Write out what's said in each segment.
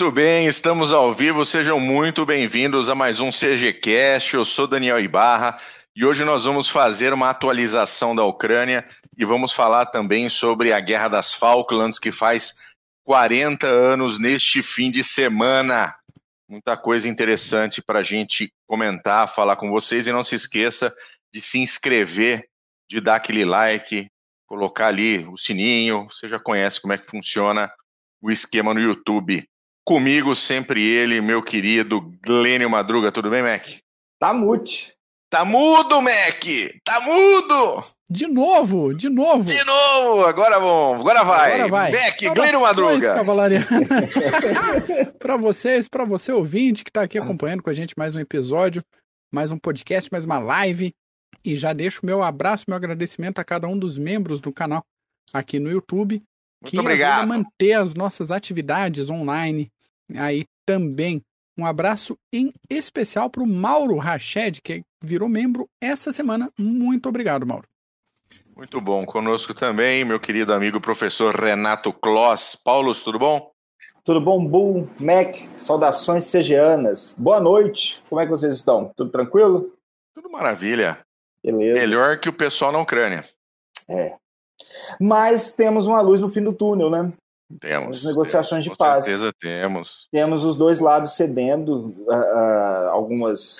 Muito bem, estamos ao vivo. Sejam muito bem-vindos a mais um CGCast. Eu sou Daniel Ibarra e hoje nós vamos fazer uma atualização da Ucrânia e vamos falar também sobre a Guerra das Falklands, que faz 40 anos neste fim de semana. Muita coisa interessante para a gente comentar, falar com vocês e não se esqueça de se inscrever, de dar aquele like, colocar ali o sininho. Você já conhece como é que funciona o esquema no YouTube. Comigo sempre ele, meu querido Glênio Madruga. Tudo bem, Mac? Tá mute. Tá mudo, Mac! Tá mudo! De novo, de novo. De novo, agora vamos, agora vai. Agora vai. Mac, Glênio Madruga. para vocês, para você ouvinte que tá aqui acompanhando com a gente mais um episódio, mais um podcast, mais uma live. E já deixo meu abraço, meu agradecimento a cada um dos membros do canal aqui no YouTube muito que obrigado. ajuda a manter as nossas atividades online aí também. Um abraço em especial para o Mauro Rached, que virou membro essa semana. Muito obrigado, Mauro. Muito bom. Conosco também, meu querido amigo professor Renato Kloss. Paulo, tudo bom? Tudo bom, Bull, Mac, saudações segianas. Boa noite, como é que vocês estão? Tudo tranquilo? Tudo maravilha. Beleza. Melhor que o pessoal na Ucrânia. É, mas temos uma luz no fim do túnel, né? Temos. As negociações temos, de paz. Com certeza temos. Temos os dois lados cedendo uh, uh, algumas,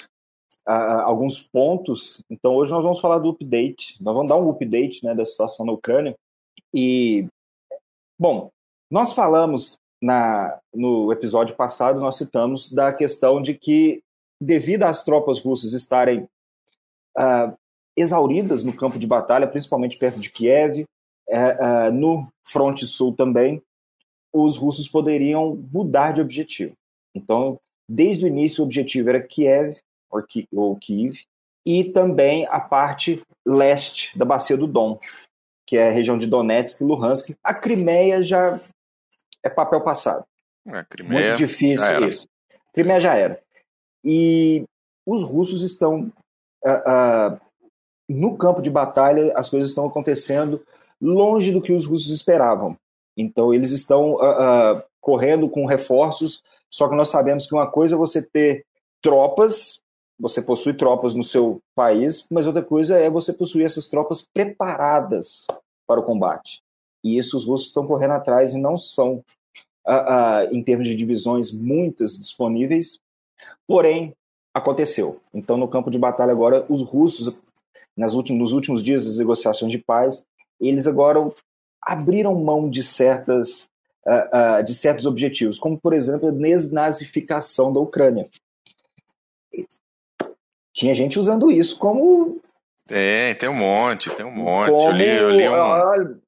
uh, alguns pontos. Então hoje nós vamos falar do update. Nós vamos dar um update né, da situação na Ucrânia. E, bom, nós falamos na, no episódio passado, nós citamos da questão de que, devido às tropas russas estarem exauridas no campo de batalha, principalmente perto de Kiev, é, é, no fronte sul também, os russos poderiam mudar de objetivo. Então, desde o início, o objetivo era Kiev, ou, Ki ou Kiev, e também a parte leste da bacia do Don, que é a região de Donetsk e Luhansk. A Crimeia já é papel passado. A Crimeia Muito difícil isso. A Crimeia já era. E os russos estão uh, uh, no campo de batalha, as coisas estão acontecendo longe do que os russos esperavam. Então, eles estão uh, uh, correndo com reforços, só que nós sabemos que uma coisa é você ter tropas, você possui tropas no seu país, mas outra coisa é você possuir essas tropas preparadas para o combate. E isso os russos estão correndo atrás e não são, uh, em termos de divisões, muitas disponíveis, porém, aconteceu. Então, no campo de batalha agora, os russos nas últimos, nos últimos dias das negociações de paz, eles agora abriram mão de certas uh, uh, de certos objetivos, como por exemplo a desnazificação da Ucrânia. Tinha gente usando isso como tem, tem um monte, tem um monte. Como... Eu, li, eu, li um,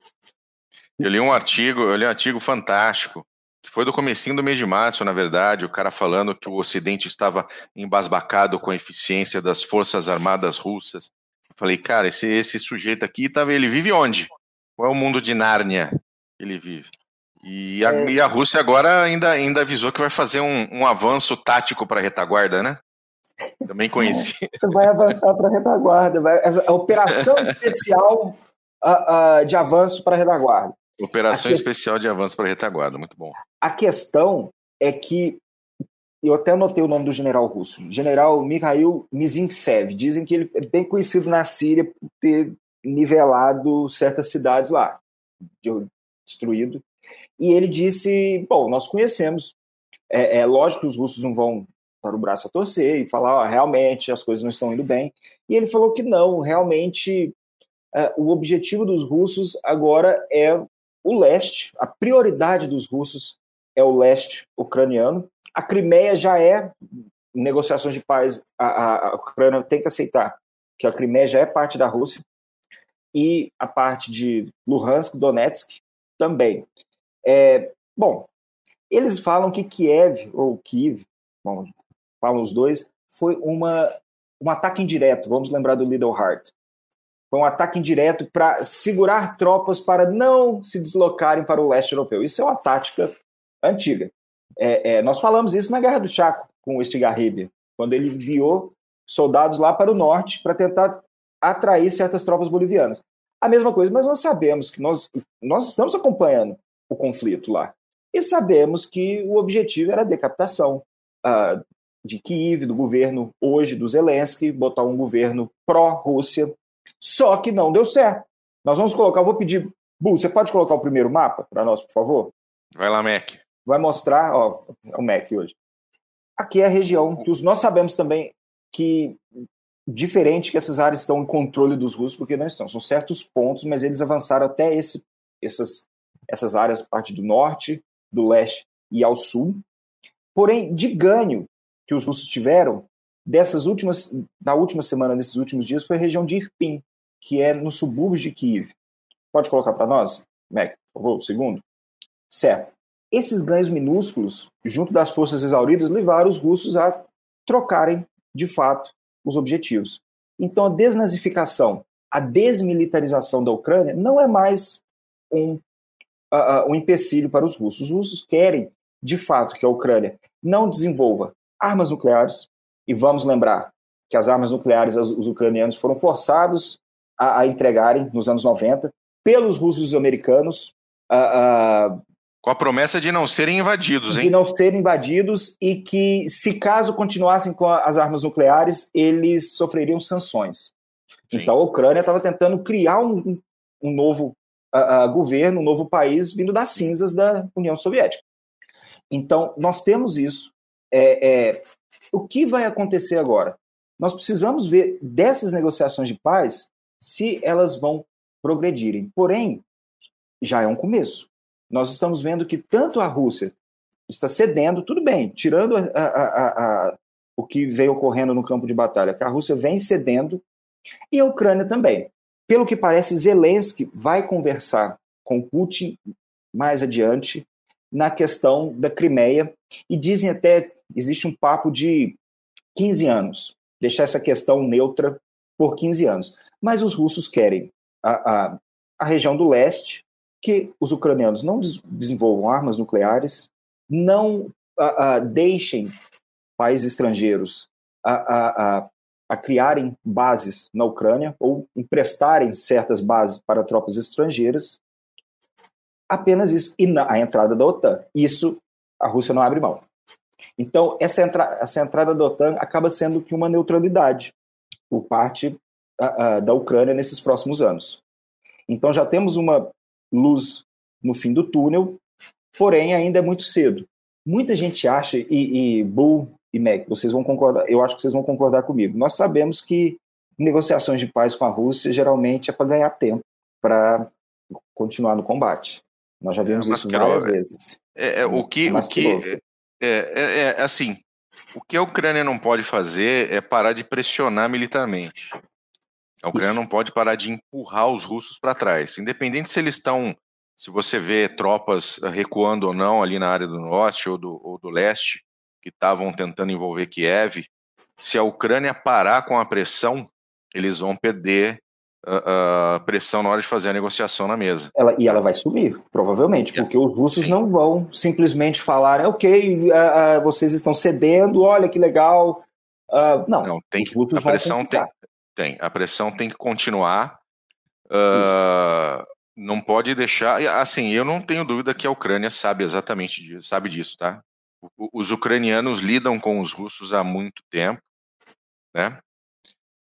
eu li um artigo, eu li um artigo fantástico que foi do comecinho do mês de março, na verdade, o cara falando que o Ocidente estava embasbacado com a eficiência das forças armadas russas Falei, cara, esse, esse sujeito aqui, tá, ele vive onde? Qual é o mundo de Nárnia que ele vive? E a, é. e a Rússia agora ainda, ainda avisou que vai fazer um, um avanço tático para a retaguarda, né? Também conheci. Vai avançar para a retaguarda. Vai, a operação especial uh, uh, de avanço para a retaguarda. Operação que... especial de avanço para a retaguarda, muito bom. A questão é que eu até anotei o nome do general russo, general Mikhail Mizintsev. Dizem que ele é bem conhecido na Síria por ter nivelado certas cidades lá, destruído. E ele disse: Bom, nós conhecemos. É, é lógico que os russos não vão para o braço a torcer e falar: realmente as coisas não estão indo bem. E ele falou que não, realmente é, o objetivo dos russos agora é o leste, a prioridade dos russos é o leste ucraniano a Crimeia já é, negociações de paz, a, a, a Ucrânia tem que aceitar que a Crimeia já é parte da Rússia e a parte de Luhansk, Donetsk também. É, bom, eles falam que Kiev, ou Kiev, bom, falam os dois, foi uma, um ataque indireto, vamos lembrar do Little Heart. Foi um ataque indireto para segurar tropas para não se deslocarem para o leste europeu. Isso é uma tática antiga. É, é, nós falamos isso na Guerra do Chaco com o Estigarribia, quando ele enviou soldados lá para o norte para tentar atrair certas tropas bolivianas. A mesma coisa, mas nós sabemos que nós, nós estamos acompanhando o conflito lá. E sabemos que o objetivo era a decapitação uh, de Kiev, do governo hoje do Zelensky, botar um governo pró-Rússia. Só que não deu certo. Nós vamos colocar, vou pedir, Bu, você pode colocar o primeiro mapa para nós, por favor? Vai lá, Mac. Vai mostrar, ó, é o Mac hoje. Aqui é a região que os, nós sabemos também que diferente que essas áreas estão em controle dos russos, porque não estão. São certos pontos, mas eles avançaram até esse, essas, essas áreas, parte do norte, do leste e ao sul. Porém, de ganho que os russos tiveram dessas últimas, da última semana, nesses últimos dias, foi a região de Irpin, que é no subúrbio de Kiev. Pode colocar para nós, Mac, por favor, segundo? Certo. Esses ganhos minúsculos, junto das forças exauridas, levaram os russos a trocarem, de fato, os objetivos. Então, a desnazificação, a desmilitarização da Ucrânia não é mais um, uh, um empecilho para os russos. Os russos querem, de fato, que a Ucrânia não desenvolva armas nucleares, e vamos lembrar que as armas nucleares os, ucranianos foram forçados a, a, entregarem nos anos 90 pelos russos americanos. Uh, uh, com a promessa de não serem invadidos, hein? De não serem invadidos e que, se caso continuassem com as armas nucleares, eles sofreriam sanções. Sim. Então a Ucrânia estava tentando criar um, um novo uh, uh, governo, um novo país vindo das cinzas da União Soviética. Então, nós temos isso. É, é, o que vai acontecer agora? Nós precisamos ver dessas negociações de paz se elas vão progredirem. Porém, já é um começo nós estamos vendo que tanto a Rússia está cedendo, tudo bem, tirando a, a, a, o que veio ocorrendo no campo de batalha, que a Rússia vem cedendo, e a Ucrânia também. Pelo que parece, Zelensky vai conversar com Putin mais adiante na questão da Crimeia, e dizem até, existe um papo de 15 anos, deixar essa questão neutra por 15 anos. Mas os russos querem a, a, a região do leste, que os ucranianos não des desenvolvam armas nucleares, não uh, uh, deixem países estrangeiros a, a, a, criarem bases na Ucrânia ou emprestarem certas bases para tropas estrangeiras. Apenas isso. E na, a entrada da OTAN. Isso a Rússia não abre mão. Então, essa, entra, essa entrada da OTAN acaba sendo que uma neutralidade por parte da Ucrânia nesses próximos anos. Então, já temos uma luz no fim do túnel, porém ainda é muito cedo. Muita gente acha, e, e Bull e Mac, vocês vão concordar, eu acho que vocês vão concordar comigo. Nós sabemos que negociações de paz com a Rússia geralmente é para ganhar tempo, para continuar no combate. Nós já vimos é, isso várias vezes. É, é, o que, o que é, é, é, assim, o que a Ucrânia não pode fazer é parar de pressionar militarmente. A Ucrânia Isso. não pode parar de empurrar os russos para trás. Independente se eles estão, se você vê tropas recuando ou não ali na área do norte ou do, ou do leste, que estavam tentando envolver Kiev, se a Ucrânia parar com a pressão, eles vão perder a, pressão na hora de fazer a negociação na mesa. Ela, e ela vai subir, provavelmente, porque os russos Sim. não vão simplesmente falar, ok, uh, uh, vocês estão cedendo, olha que legal. Uh, não, não tem, a pressão tem, tem. A pressão tem que continuar. Uh, não pode deixar. Assim, eu não tenho dúvida que a Ucrânia sabe exatamente disso, sabe disso, tá? Os ucranianos lidam com os russos há muito tempo, né?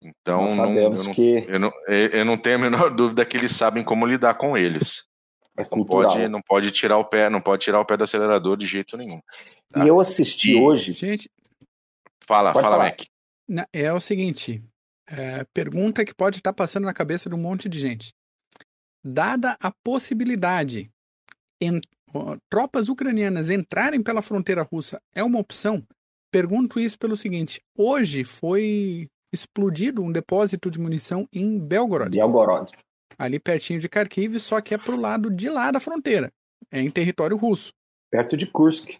Então, não, eu, não, que... eu, não, eu não tenho a menor dúvida que eles sabem como lidar com eles. É não pode, não pode tirar o pé, não pode tirar o pé do acelerador de jeito nenhum. Tá? E eu assisti e... hoje. Gente, fala, fala, falar. Mac. É o seguinte, é, pergunta que pode estar passando na cabeça de um monte de gente. Dada a possibilidade em, tropas ucranianas entrarem pela fronteira russa é uma opção? Pergunto isso pelo seguinte: hoje foi explodido um depósito de munição em Belgorod. Belgorod. Ali pertinho de Kharkiv, só que é pro lado de lá da fronteira. É em território russo. Perto de Kursk.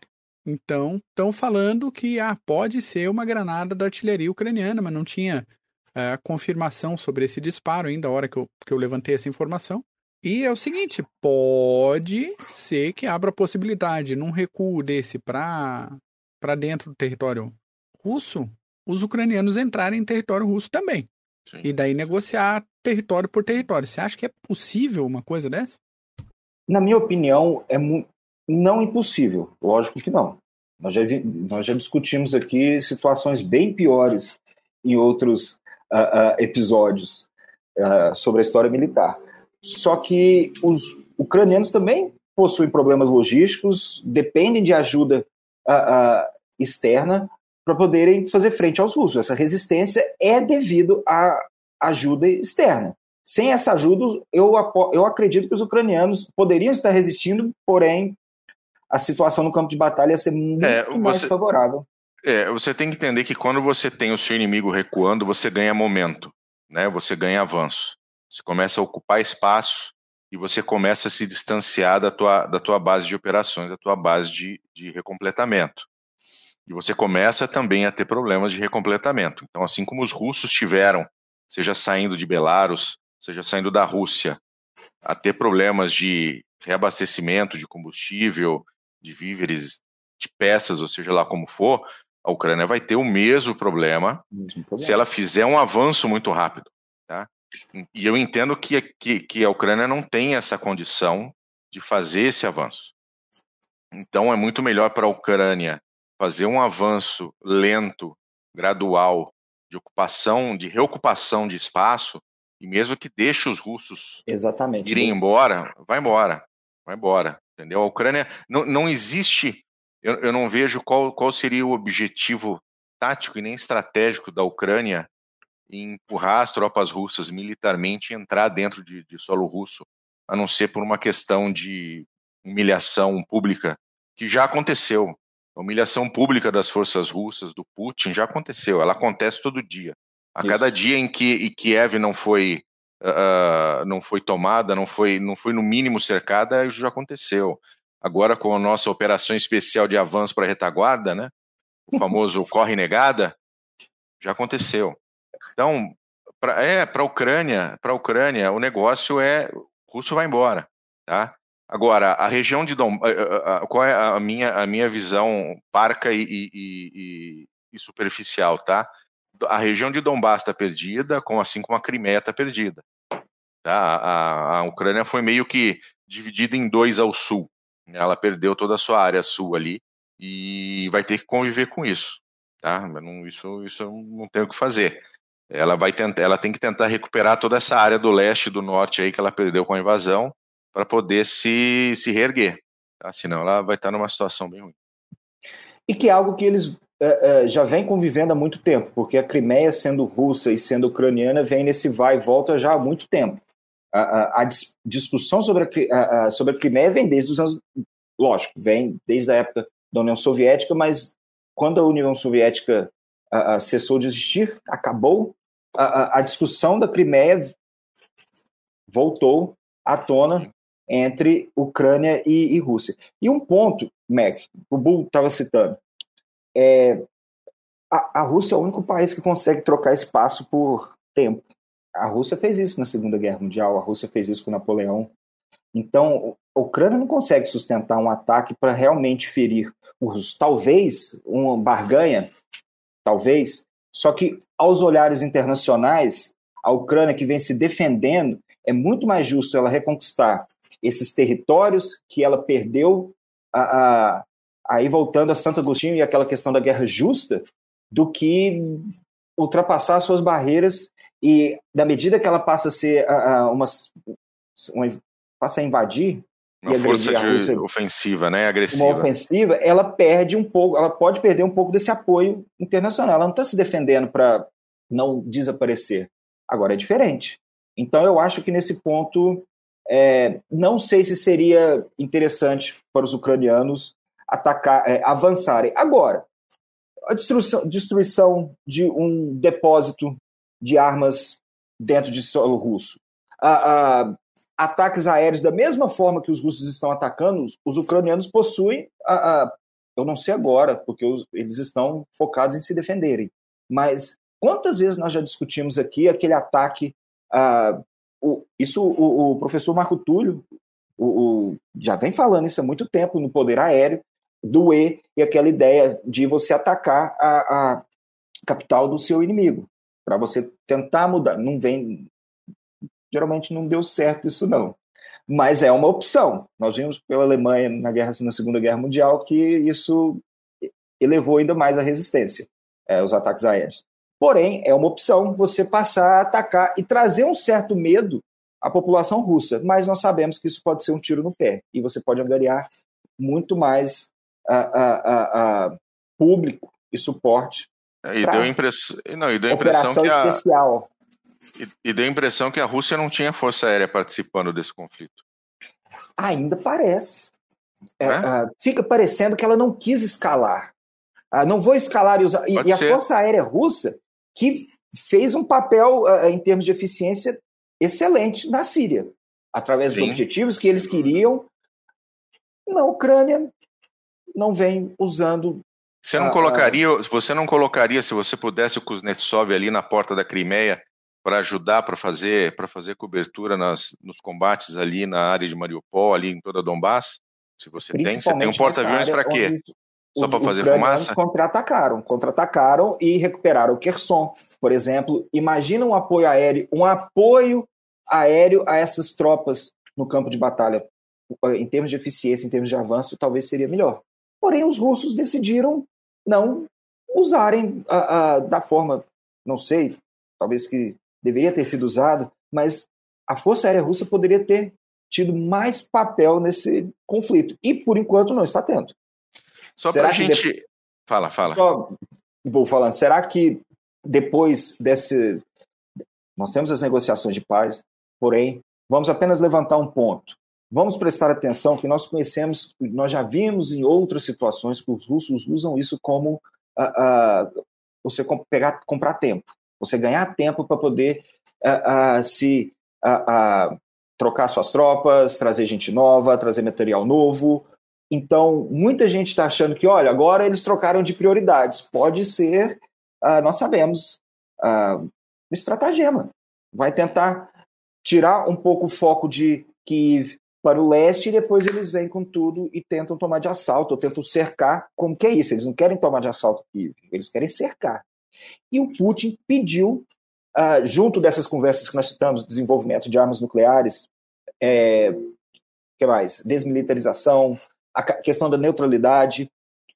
Então, estão falando que ah, pode ser uma granada da artilharia ucraniana, mas não tinha é, confirmação sobre esse disparo ainda, a hora que eu, que eu levantei essa informação. E é o seguinte, pode ser que abra a possibilidade, num recuo desse para dentro do território russo, os ucranianos entrarem em território russo também. Sim. E daí negociar território por território. Você acha que é possível uma coisa dessa? Na minha opinião, é Não impossível, lógico que não. Nós já, nós já discutimos aqui situações bem piores em outros uh, uh, episódios uh, sobre a história militar. Só que os ucranianos também possuem problemas logísticos, dependem de ajuda externa para poderem fazer frente aos russos. Essa resistência é devido à ajuda externa. Sem essa ajuda, eu, eu acredito que os ucranianos poderiam estar resistindo, porém a situação no campo de batalha ia ser muito é, você, mais favorável. É, você tem que entender que quando você tem o seu inimigo recuando, você ganha momento, né? Você ganha avanço. Você começa a ocupar espaço e você começa a se distanciar da tua, da tua base de operações, da tua base de, de recompletamento. E você começa também a ter problemas de recompletamento. Então, assim como os russos tiveram, seja saindo de Belarus, seja saindo da Rússia, a ter problemas de reabastecimento de combustível, de víveres, de peças, ou seja lá como for, a Ucrânia vai ter o mesmo problema, mesmo problema. se ela fizer um avanço muito rápido. Tá? E eu entendo que, que, que a Ucrânia não tem essa condição de fazer esse avanço. Então é muito melhor para a Ucrânia fazer um avanço lento, gradual, de ocupação, de reocupação de espaço, e mesmo que deixe os russos Exatamente. irem embora, vai embora, vai embora, entendeu? A Ucrânia não, não existe, eu, eu não vejo qual, qual seria o objetivo tático e nem estratégico da Ucrânia em empurrar as tropas russas militarmente e entrar dentro de, de solo russo, a não ser por uma questão de humilhação pública, que já aconteceu. A humilhação pública das forças russas, do Putin, já aconteceu, ela acontece todo dia. A Isso. cada dia em que Kiev não foi uh, não foi tomada, não foi, não foi no mínimo cercada, isso já aconteceu. Agora com a nossa operação especial de avanço para a retaguarda, né? O famoso corre negada, já aconteceu. Então, pra, é para a Ucrânia, para a Ucrânia, o negócio é o russo vai embora, tá? Agora, a região de Dom, qual é a minha, a minha visão parca e, e, e, e superficial, tá? a região de Donbass está perdida, assim como a Crimeia está perdida. Tá? A, a, Ucrânia foi meio que dividida em dois ao sul. Ela perdeu toda a sua área sul ali e vai ter que conviver com isso. Tá? Não, isso, isso não tem o que fazer. Ela vai tentar, ela tem que tentar recuperar toda essa área do leste e do norte aí que ela perdeu com a invasão para poder se, se reerguer. Tá? Senão ela vai estar numa situação bem ruim. E que é algo que eles é, é, já vem convivendo há muito tempo, porque a Crimeia, sendo russa e sendo ucraniana, vem nesse vai e volta já há muito tempo. A, a, a discussão sobre a, a, sobre a Crimeia vem desde os anos. Lógico, vem desde a época da União Soviética, mas quando a União Soviética cessou de existir, acabou, a, discussão da Crimeia voltou à tona entre Ucrânia e, e Rússia. E um ponto, Mac, o Bull estava citando, é, a, a Rússia é o único país que consegue trocar espaço por tempo. A Rússia fez isso na Segunda Guerra Mundial, a Rússia fez isso com Napoleão. Então, a Ucrânia não consegue sustentar um ataque para realmente ferir os russos. Talvez uma barganha, talvez, só que aos olhares internacionais, a Ucrânia que vem se defendendo, é muito mais justo ela reconquistar esses territórios que ela perdeu a, a, aí voltando a Santo Agostinho e aquela questão da guerra justa, do que ultrapassar suas barreiras e da medida que ela passa a ser uma, uma, passa a invadir uma e força de Rússia, ofensiva, né, agressiva. Uma ofensiva, ela perde um pouco, ela pode perder um pouco desse apoio internacional. Ela não está se defendendo para não desaparecer. Agora é diferente. Então eu acho que nesse ponto é, não sei se seria interessante para os ucranianos atacar, é, avançarem. Agora, a destruição, destruição de um depósito de armas dentro de solo russo. Ataques aéreos, da mesma forma que os russos estão atacando, os, os ucranianos possuem, a, eu não sei agora, porque os, eles estão focados em se defenderem, mas quantas vezes nós já discutimos aqui aquele ataque, o, isso o, o, professor Marco Túlio já vem falando isso há muito tempo no poder aéreo, do E e aquela ideia de você atacar a, a capital do seu inimigo, para você tentar mudar. Não vem. Geralmente não deu certo isso, não. mas é uma opção. Nós vimos pela Alemanha na, guerra, na Segunda Guerra Mundial que isso elevou ainda mais a resistência, é, os ataques aéreos. Porém, é uma opção você passar a atacar e trazer um certo medo à população russa, mas nós sabemos que isso pode ser um tiro no pé e você pode angariar muito mais a, a, a, público e suporte. É, e deu, impress... não, e deu a impressão que a... especial. E, e deu a impressão que a Rússia não tinha força aérea participando desse conflito. Ainda parece. É, é? Fica parecendo que ela não quis escalar. Uh, não vou escalar e usar. E, a Força Aérea Russa, que fez um papel, uh, em termos de eficiência, excelente na Síria, através Sim. dos objetivos que eles queriam. Na Ucrânia, não vem usando. Você não colocaria, você não colocaria, se você pudesse, o Kuznetsov ali na porta da Crimeia para ajudar para fazer para fazer cobertura nas, nos combates ali na área de Mariupol, ali em toda a Donbass? Se você tem, você tem um porta-aviões para quê? Só para fazer fumaça? contra-atacaram, contra-atacaram e recuperaram o Kherson, por exemplo. Imagina um apoio aéreo, um apoio aéreo a essas tropas no campo de batalha. Em termos de eficiência, em termos de avanço, talvez seria melhor. Porém, os russos decidiram não usarem a, a, da forma, não sei, talvez que deveria ter sido usado, mas a Força Aérea Russa poderia ter tido mais papel nesse conflito. E, por enquanto, não está tendo. Só para a gente. Depois... Fala, fala. Só vou falando. Será que depois desse. Nós temos as negociações de paz, porém, vamos apenas levantar um ponto. Vamos prestar atenção que nós conhecemos, nós já vimos em outras situações que os russos usam isso como uh, uh, você pegar, comprar tempo, você ganhar tempo para poder uh, se trocar suas tropas, trazer gente nova, trazer material novo. Então, muita gente está achando que, olha, agora eles trocaram de prioridades. Pode ser, nós sabemos, um estratagema. Vai tentar tirar um pouco o foco de Kiev, para o leste e depois eles vêm com tudo e tentam tomar de assalto, ou tentam cercar. Como que é isso? Eles não querem tomar de assalto eles querem cercar. E o Putin pediu, uh, junto dessas conversas que nós citamos, desenvolvimento de armas nucleares, é, que mais? Desmilitarização, a questão da neutralidade.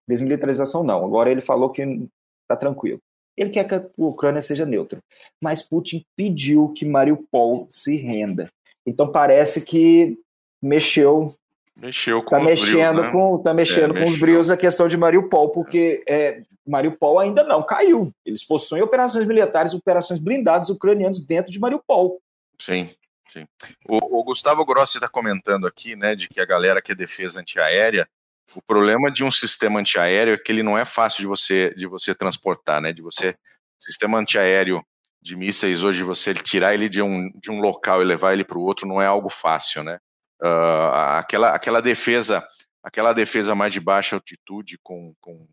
Desmilitarização não, agora ele falou que está tranquilo. Ele quer que a Ucrânia seja neutra. Mas Putin pediu que Mariupol se renda. Então parece que mexeu. Mexeu com tá os mexendo brios, né? com Tá mexendo é, com os brios a questão de Mariupol, porque é, Mariupol ainda não caiu. Eles possuem operações militares, operações blindadas ucranianas dentro de Mariupol. Sim, sim. O, o Gustavo Grossi está comentando aqui, né, de que a galera que é defesa antiaérea, o problema de um sistema antiaéreo é que ele não é fácil de você, de você transportar, né, de você, sistema antiaéreo de mísseis hoje, você tirar ele de um, de um local e levar ele para o outro não é algo fácil, né? Uh, aquela, aquela defesa aquela defesa mais de baixa altitude com, com,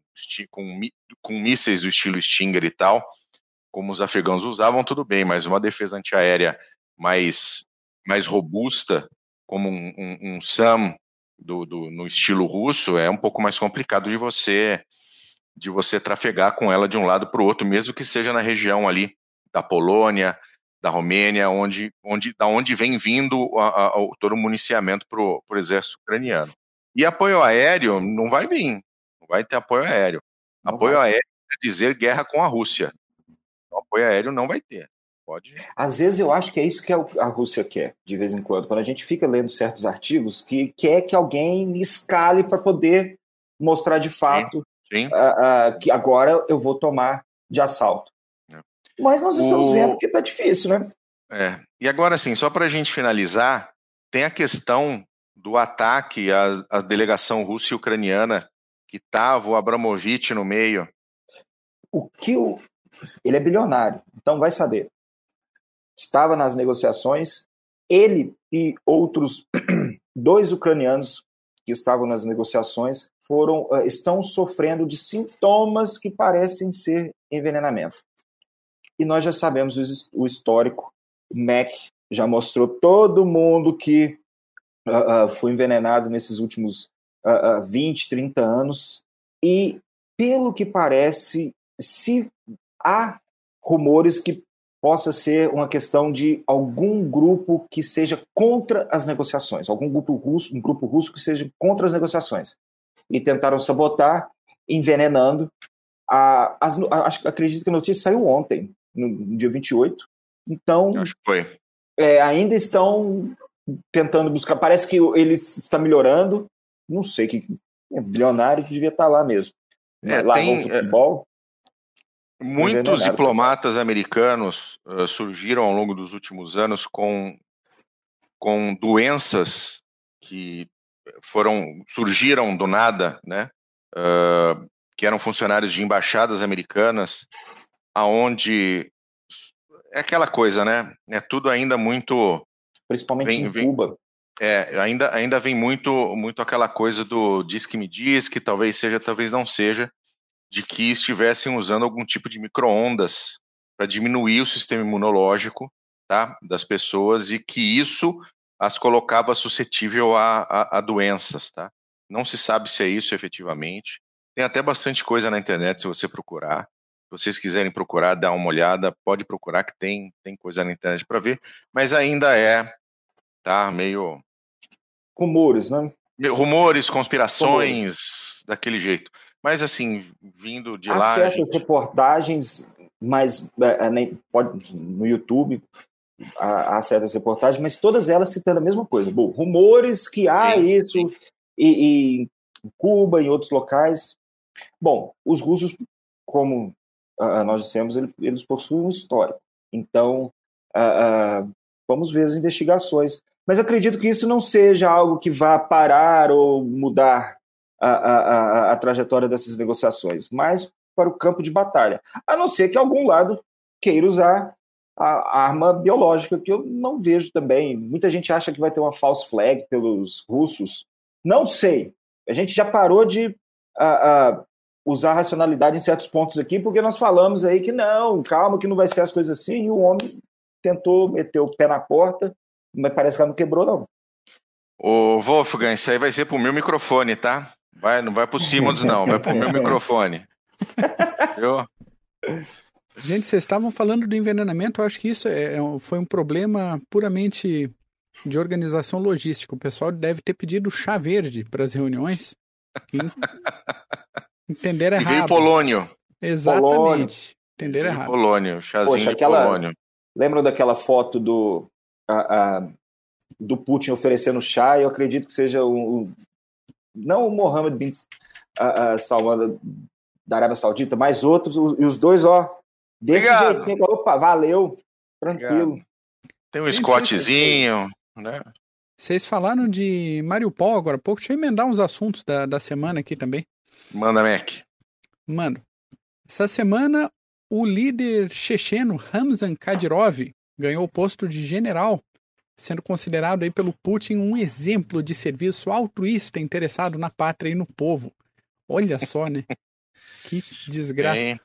com, com mísseis do estilo Stinger e tal, como os afegãos usavam, tudo bem, mas uma defesa antiaérea mais, mais robusta, como um, um, um SAM do, do, no estilo russo, é um pouco mais complicado de você de você trafegar com ela de um lado para o outro, mesmo que seja na região ali da Polônia, da Romênia, onde, onde, da onde vem vindo a, a, todo o municiamento para o exército ucraniano. E apoio aéreo não vai vir, não vai ter apoio aéreo. Não apoio vai. aéreo quer dizer guerra com a Rússia. Então, apoio aéreo não vai ter. Pode. Às vezes eu acho que é isso que a Rússia quer, de vez em quando. Quando a gente fica lendo certos artigos, que quer que alguém escale para poder mostrar de fato sim, sim. Uh, uh, que agora eu vou tomar de assalto. Mas nós estamos o... vendo que está difícil, né? É. E agora, assim, só para a gente finalizar, tem a questão do ataque à, à delegação russa e ucraniana, que estava o Abramovich no meio. O que o... Ele é bilionário, então vai saber. Estava nas negociações, ele e outros dois ucranianos que estavam nas negociações foram uh, estão sofrendo de sintomas que parecem ser envenenamento. E nós já sabemos o histórico. O Mac já mostrou todo mundo que uh, uh, foi envenenado nesses últimos uh, 20, 30 anos. E, pelo que parece, se há rumores que possa ser uma questão de algum grupo que seja contra as negociações, algum grupo russo, um grupo russo que seja contra as negociações. E tentaram sabotar, envenenando. A, as, a, acredito que a notícia saiu ontem, no dia 28. Então. Acho que foi. É, ainda estão tentando buscar. Parece que ele está melhorando. Não sei que é bilionário que devia estar lá mesmo. É, lá tem, no futebol. Muitos diplomatas americanos uh, surgiram ao longo dos últimos anos com, com doenças que foram surgiram do nada, né? Uh, que eram funcionários de embaixadas americanas, aonde é aquela coisa, né? É tudo ainda muito principalmente vem, em Cuba. é, ainda ainda vem muito muito aquela coisa do diz que me diz que talvez seja, talvez não seja de que estivessem usando algum tipo de microondas para diminuir o sistema imunológico tá, das pessoas e que isso as colocava suscetível a, a, a, doenças, tá? Não se sabe se é isso efetivamente. Tem até bastante coisa na internet se você procurar. Se vocês quiserem procurar, dar uma olhada, pode procurar que tem tem coisa na internet para ver, mas ainda é tá meio rumores, né? Rumores, conspirações, rumores. daquele jeito. Mas assim, vindo de Há lá. certas gente... reportagens, mas é, é, nem pode no YouTube há, há, certas reportagens, mas todas elas citando a mesma coisa. Bom, rumores que há sim, isso sim. E, e, em Cuba, em outros locais. Bom, os russos, como nós dissemos, eles, possuem um histórico. Então, vamos ver as investigações. Mas acredito que isso não seja algo que vá parar ou mudar a, a, a, trajetória dessas negociações, mas para o campo de batalha. A não ser que algum lado queira usar a arma biológica, que eu não vejo também. Muita gente acha que vai ter uma false flag pelos russos. Não sei. A gente já parou de usar racionalidade em certos pontos aqui, porque nós falamos aí que não, calma, que não vai ser as coisas assim, e o homem tentou meter o pé na porta, mas parece que ela não quebrou, não. Ô, Wolfgang, isso aí vai ser pro meu microfone, tá? Vai, não vai pro Simons, não, vai pro meu microfone. Viu? Gente, vocês estavam falando do envenenamento, eu acho que isso é, é foi um problema puramente de organização logística. O pessoal deve ter pedido chá verde para as reuniões. Entenderam errado. E veio polônio. Exatamente. Polônio. Entenderam errado. Polônio, chazinho Poxa, aquela... polônio. Lembram daquela foto do, a, a, do Putin oferecendo chá? Eu acredito que seja um, não o Mohammed bin uh, Salman da Arábia Saudita, mas outros, e os dois, ó, desse jeitinho, opa, valeu, tranquilo. Obrigado. Tem um Scottzinho, né? Vocês falaram de Mariupol agora há pouco, deixa eu emendar uns assuntos da, da semana aqui também. Manda, Mac. Mano, essa semana o líder checheno Ramzan Kadyrov ganhou o posto de general sendo considerado aí pelo Putin um exemplo de serviço altruísta interessado na pátria e no povo. Olha só, né? que desgraça. Bem,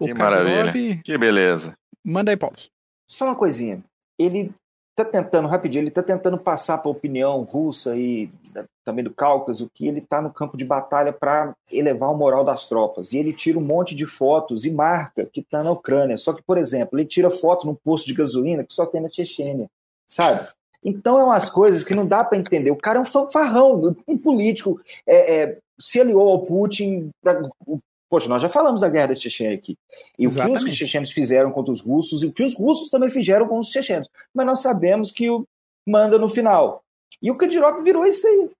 que maravilha. Que beleza. Manda aí, Paulo. Só uma coisinha. Ele está tentando, rapidinho, ele está tentando passar para a opinião russa e também do Cáucaso que ele está no campo de batalha para elevar o moral das tropas. E ele tira um monte de fotos e marca que está na Ucrânia. Só que, por exemplo, ele tira foto num posto de gasolina que só tem na Chechênia sabe? Então é umas coisas que não dá para entender. O cara é um fanfarrão, um político, é, é, se aliou ao Putin. Pra, poxa, nós já falamos da guerra da Chechênia aqui. E Exatamente. o que os chechenos fizeram contra os russos e o que os russos também fizeram com os chechenos. Mas nós sabemos que o manda no final. E o Kadyrov virou isso aí.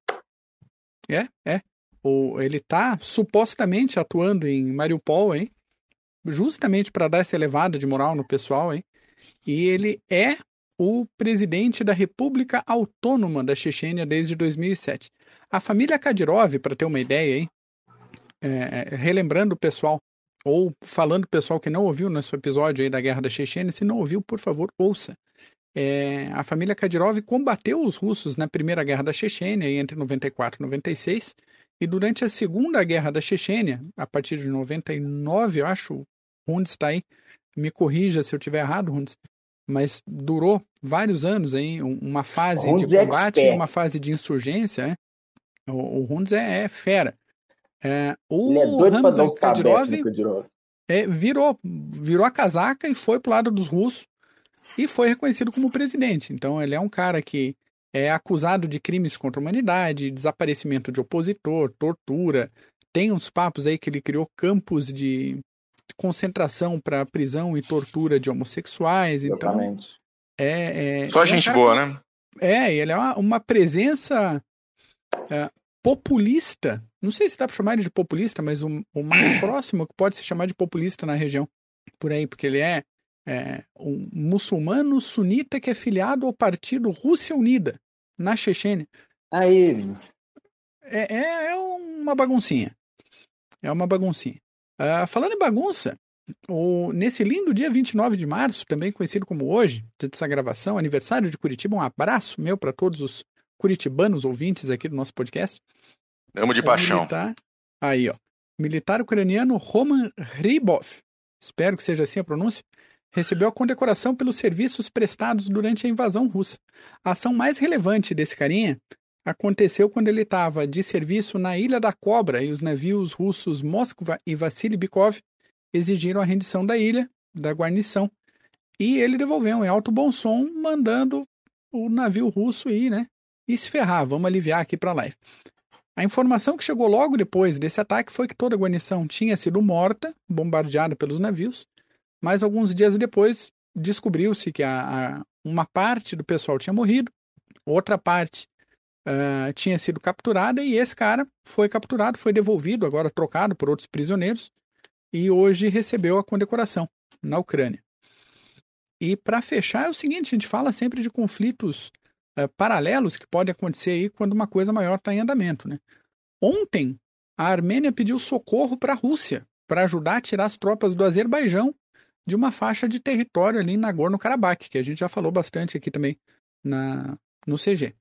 É, é. O, ele está supostamente atuando em Mariupol, hein? Justamente para dar essa elevada de moral no pessoal, hein? E ele é o presidente da República Autônoma da Chechênia desde 2007. A família Kadyrov, para ter uma ideia aí, é, é, relembrando o pessoal, ou falando o pessoal que não ouviu nosso episódio aí da Guerra da Chechênia, se não ouviu, por favor, ouça. É, a família Kadyrov combateu os russos na Primeira Guerra da Chechênia, entre 94 e 96, e durante a Segunda Guerra da Chechênia, a partir de 99, eu acho, o Hundes está aí, me corrija se eu estiver errado, Hundes, mas durou vários anos aí, uma fase de é combate e uma fase de insurgência. Né? O, o Hundes é, é fera. É, o Ele é doido Kadyrov, é, virou, virou a casaca e foi pro lado dos russos e foi reconhecido como presidente. Então ele é um cara que é acusado de crimes contra a humanidade, desaparecimento de opositor, tortura. Tem uns papos aí que ele criou campos de concentração para prisão e tortura de homossexuais. Então, é, é, Só é gente um boa, né? É, ele é uma, uma presença é, populista. Não sei se dá para chamar ele de populista, mas o, o mais próximo que pode se chamar de populista na região. Por aí, porque ele é é, um muçulmano sunita que é filiado ao partido Rússia Unida, na Chechênia. Aí. É, é, é uma baguncinha. É uma baguncinha. Uh, falando em bagunça, o, nesse lindo dia 29 de março, também conhecido como hoje, dessa gravação, aniversário de Curitiba, um abraço meu para todos os curitibanos ouvintes aqui do nosso podcast. Amo de paixão. Militar, aí, ó. Militar ucraniano Roman Rybov, espero que seja assim a pronúncia, recebeu a condecoração pelos serviços prestados durante a invasão russa. A ação mais relevante desse carinha aconteceu quando ele estava de serviço na Ilha da Cobra e os navios russos Moskva e Vassili Bikov exigiram a rendição da ilha, da guarnição. E ele devolveu em alto bom som, mandando o navio russo ir, né? E se ferrar, vamos aliviar aqui para lá. A informação que chegou logo depois desse ataque foi que toda a guarnição tinha sido morta, bombardeada pelos navios, mas alguns dias depois descobriu-se que a, a, uma parte do pessoal tinha morrido, outra parte uh, tinha sido capturada e esse cara foi capturado, foi devolvido, agora trocado por outros prisioneiros e hoje recebeu a condecoração na Ucrânia. E para fechar é o seguinte, a gente fala sempre de conflitos uh, paralelos que podem acontecer aí quando uma coisa maior está em andamento, né? Ontem a Armênia pediu socorro para a Rússia para ajudar a tirar as tropas do Azerbaijão de uma faixa de território ali em Nagorno-Karabakh, que a gente já falou bastante aqui também na, no CG.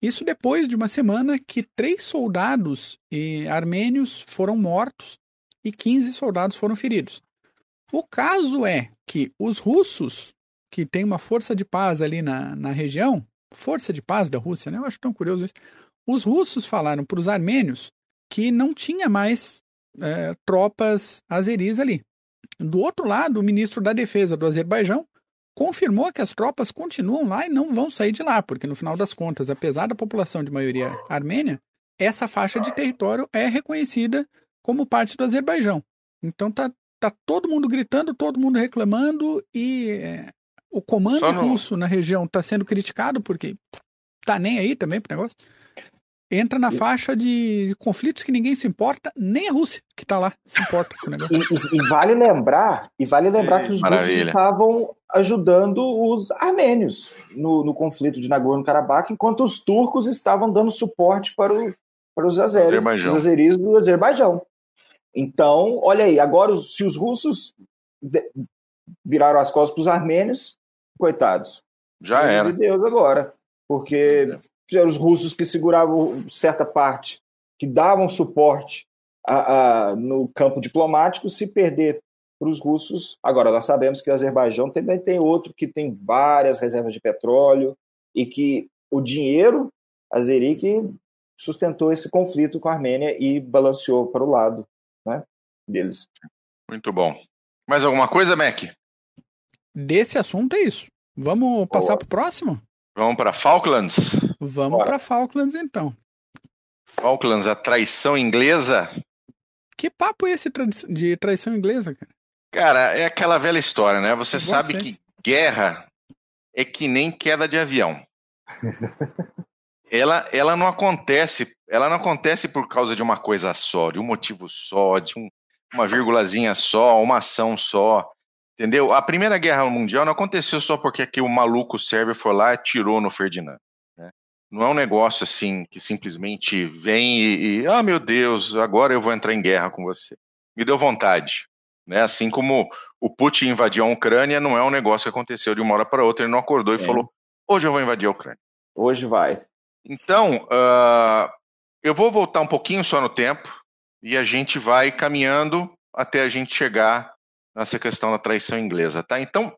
Isso depois de uma semana que três soldados armênios foram mortos e 15 soldados foram feridos. O caso é que os russos, que têm uma força de paz ali na, na região, força de paz da Rússia, né? Eu acho tão curioso isso. Os russos falaram para os armênios que não tinha mais é, tropas azeris ali. Do outro lado, o ministro da Defesa do Azerbaijão confirmou que as tropas continuam lá e não vão sair de lá, porque no final das contas, apesar da população de maioria armênia, essa faixa de território é reconhecida como parte do Azerbaijão. Então tá, tá todo mundo gritando, todo mundo reclamando e é, o comando no... russo na região está sendo criticado porque tá nem aí também pro negócio entra na faixa de conflitos que ninguém se importa, nem a Rússia que está lá se importa com o negócio. E, e, vale lembrar, e vale lembrar que os russos estavam ajudando os armênios no, no conflito de Nagorno-Karabakh, enquanto os turcos estavam dando suporte para, o, para os azeres, os azeris do Azerbaijão. Então, olha aí, agora se os russos viraram as costas para os armênios, coitados. Já Deus era. Deus agora, porque os russos que seguravam certa parte, que davam suporte a, a, no campo diplomático, se perder para os russos. Agora, nós sabemos que o Azerbaijão também tem outro que tem várias reservas de petróleo e que o dinheiro azeri que sustentou esse conflito com a Armênia e balanceou para o lado né, deles. Muito bom. Mais alguma coisa, Mac? Desse assunto é isso. Vamos passar para o próximo? Vamos para Falklands? Vamos para Falklands então. Falklands, a traição inglesa? Que papo é esse de traição inglesa, cara? Cara, é aquela velha história, né? Você sabe que guerra é que nem queda de avião. ela, ela não acontece, ela não acontece por causa de uma coisa só, de um motivo só, de um, uma vírgulazinha só, uma ação só. Entendeu? A Primeira Guerra Mundial não aconteceu só porque aqui o maluco sérvio foi lá e tirou no Ferdinand. Né? Não é um negócio assim que simplesmente vem e, e, ah, meu Deus, agora eu vou entrar em guerra com você. Me deu vontade. Né? Assim como o Putin invadiu a Ucrânia, não é um negócio que aconteceu de uma hora para outra, ele não acordou e é. falou: hoje eu vou invadir a Ucrânia. Hoje vai. Então, uh, eu vou voltar um pouquinho só no tempo e a gente vai caminhando até a gente chegar nessa questão da traição inglesa, tá? Então,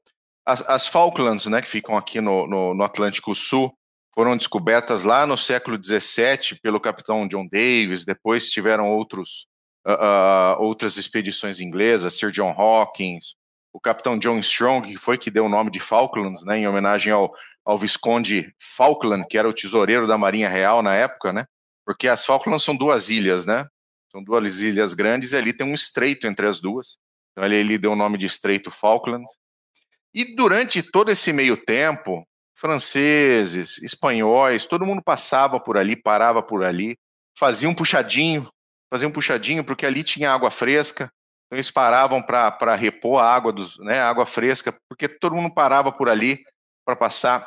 as, as Falklands, né, que ficam aqui no, no, no, Atlântico Sul, foram descobertas lá no século XVII pelo capitão John Davis, depois tiveram outros, uh, uh, outras expedições inglesas, Sir John Hawkins, o capitão John Strong, que foi que deu o nome de Falklands, né, em homenagem ao, ao Visconde Falkland, que era o tesoureiro da Marinha Real na época, né? Porque as Falklands são duas ilhas, né? São duas ilhas grandes e ali tem um estreito entre as duas. Então ele, ele deu o nome de Estreito Falkland. E durante todo esse meio tempo, franceses, espanhóis, todo mundo passava por ali, parava por ali, fazia um puxadinho, fazia um puxadinho, porque ali tinha água fresca, então eles paravam para repor a água, dos, né, água fresca, porque todo mundo parava por ali para passar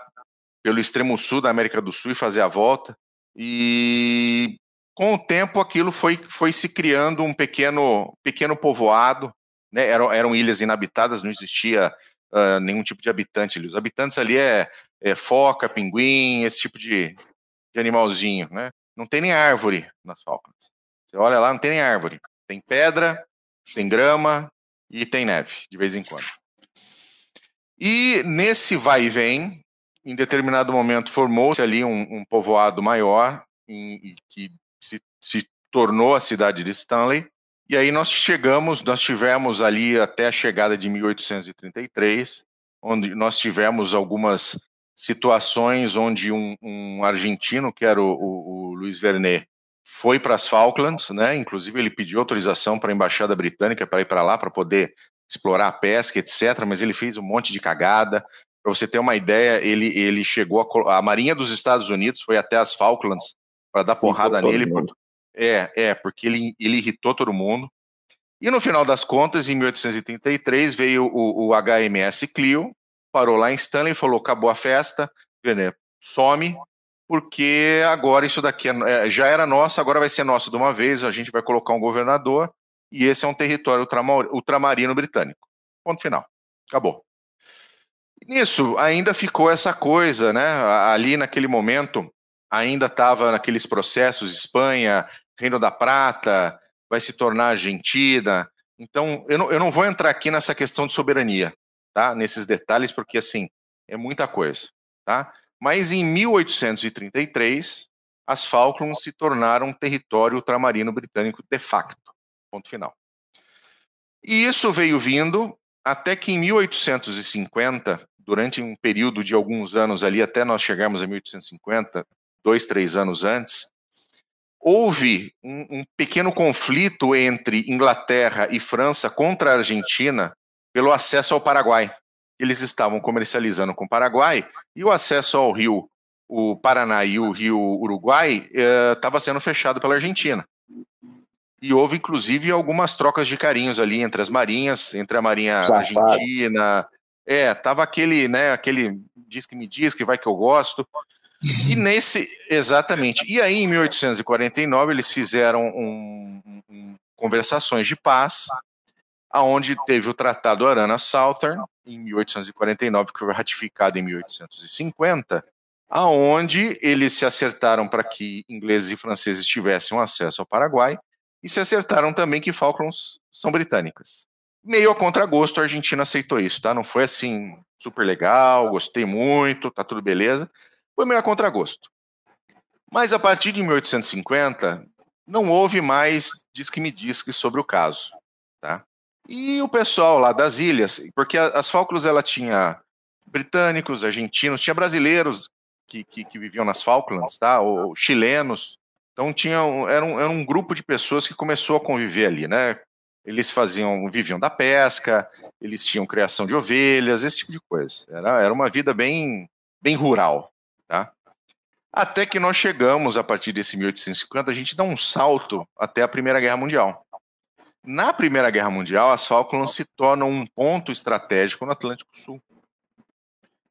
pelo extremo sul da América do Sul e fazer a volta. E com o tempo aquilo foi, foi se criando um pequeno, pequeno povoado, né? eram, eram ilhas inabitadas, não existia uh, nenhum tipo de habitante ali. Os habitantes ali é, é foca, pinguim, esse tipo de, de animalzinho, né? Não tem nem árvore nas Falklands. Você olha lá, não tem nem árvore. Tem pedra, tem grama e tem neve, de vez em quando. E nesse vai e vem, em determinado momento formou-se ali um, um povoado maior, em, que se, se tornou a cidade de Stanley. E aí nós chegamos, nós tivemos ali até a chegada de 1833, onde nós tivemos algumas situações onde um, um argentino, que era o, o, o Luiz Vernet, foi para as Falklands, né? Inclusive ele pediu autorização para a embaixada britânica para ir para lá para poder explorar a pesca, etc. Mas ele fez um monte de cagada. Para você ter uma ideia, ele ele chegou a, a Marinha dos Estados Unidos foi até as Falklands para dar porrada nele. É, é, porque ele, ele irritou todo mundo. E no final das contas, em 1833, veio o, o HMS Clio, parou lá em Stanley e falou: acabou a festa, some, porque agora isso daqui é, é, já era nosso, agora vai ser nosso de uma vez, a gente vai colocar um governador, e esse é um território ultramarino britânico. Ponto final. Acabou. Nisso, ainda ficou essa coisa, né? Ali naquele momento, ainda estava naqueles processos, Espanha, Reino da Prata, vai se tornar Argentina. Então, eu não, eu não vou entrar aqui nessa questão de soberania, tá? Nesses detalhes, porque, assim, é muita coisa, tá? Mas em 1833, as Falklands se tornaram território ultramarino britânico de facto. Ponto final. E isso veio vindo até que em 1850, durante um período de alguns anos ali, até nós chegarmos a 1850, dois, três anos antes, houve um, um, pequeno conflito entre Inglaterra e França contra a Argentina pelo acesso ao Paraguai. Eles estavam comercializando com o Paraguai e o acesso ao rio, o Paraná e o rio Uruguai estava eh, sendo fechado pela Argentina. E houve, inclusive, algumas trocas de carinhos ali entre as marinhas, entre a marinha argentina. É, tava aquele, né, aquele diz que me diz, que vai que eu gosto. E nesse, exatamente. E aí, em 1849, eles fizeram um, um, conversações de paz, aonde teve o Tratado Arana Southern, em 1849, que foi ratificado em 1850, aonde eles se acertaram para que ingleses e franceses tivessem acesso ao Paraguai, e se acertaram também que Falklands são britânicas. Meio a contragosto, a Argentina aceitou isso, tá? Não foi assim super legal, gostei muito, tá tudo beleza foi meio a contragosto. Mas a partir de 1850, não houve mais diz que me diz que sobre o caso. Tá? E o pessoal lá das ilhas, porque as Falklands ela tinha britânicos, argentinos, tinha brasileiros que, que, que viviam nas Falklands, tá? ou chilenos. Então tinha era, um, era um grupo de pessoas que começou a conviver ali, né? Eles faziam, viviam da pesca, eles tinham criação de ovelhas, esse tipo de coisa. Era, era uma vida bem, bem rural. Tá? Até que nós chegamos, a partir desse 1850, a gente dá um salto até a Primeira Guerra Mundial. Na Primeira Guerra Mundial, as Falklands se tornam um ponto estratégico no Atlântico Sul.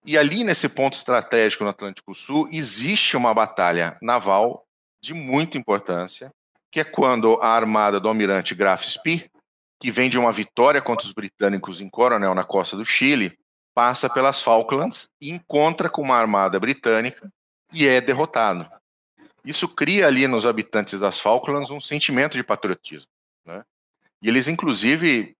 E ali, nesse ponto estratégico no Atlântico Sul, existe uma batalha naval de muita importância, que é quando a armada do almirante Graf Spee, que vem de uma vitória contra os britânicos em Coronel, na costa do Chile, passa pelas Falklands encontra com uma armada britânica e é derrotado. Isso cria ali nos habitantes das Falklands um sentimento de patriotismo. Né? E eles, inclusive,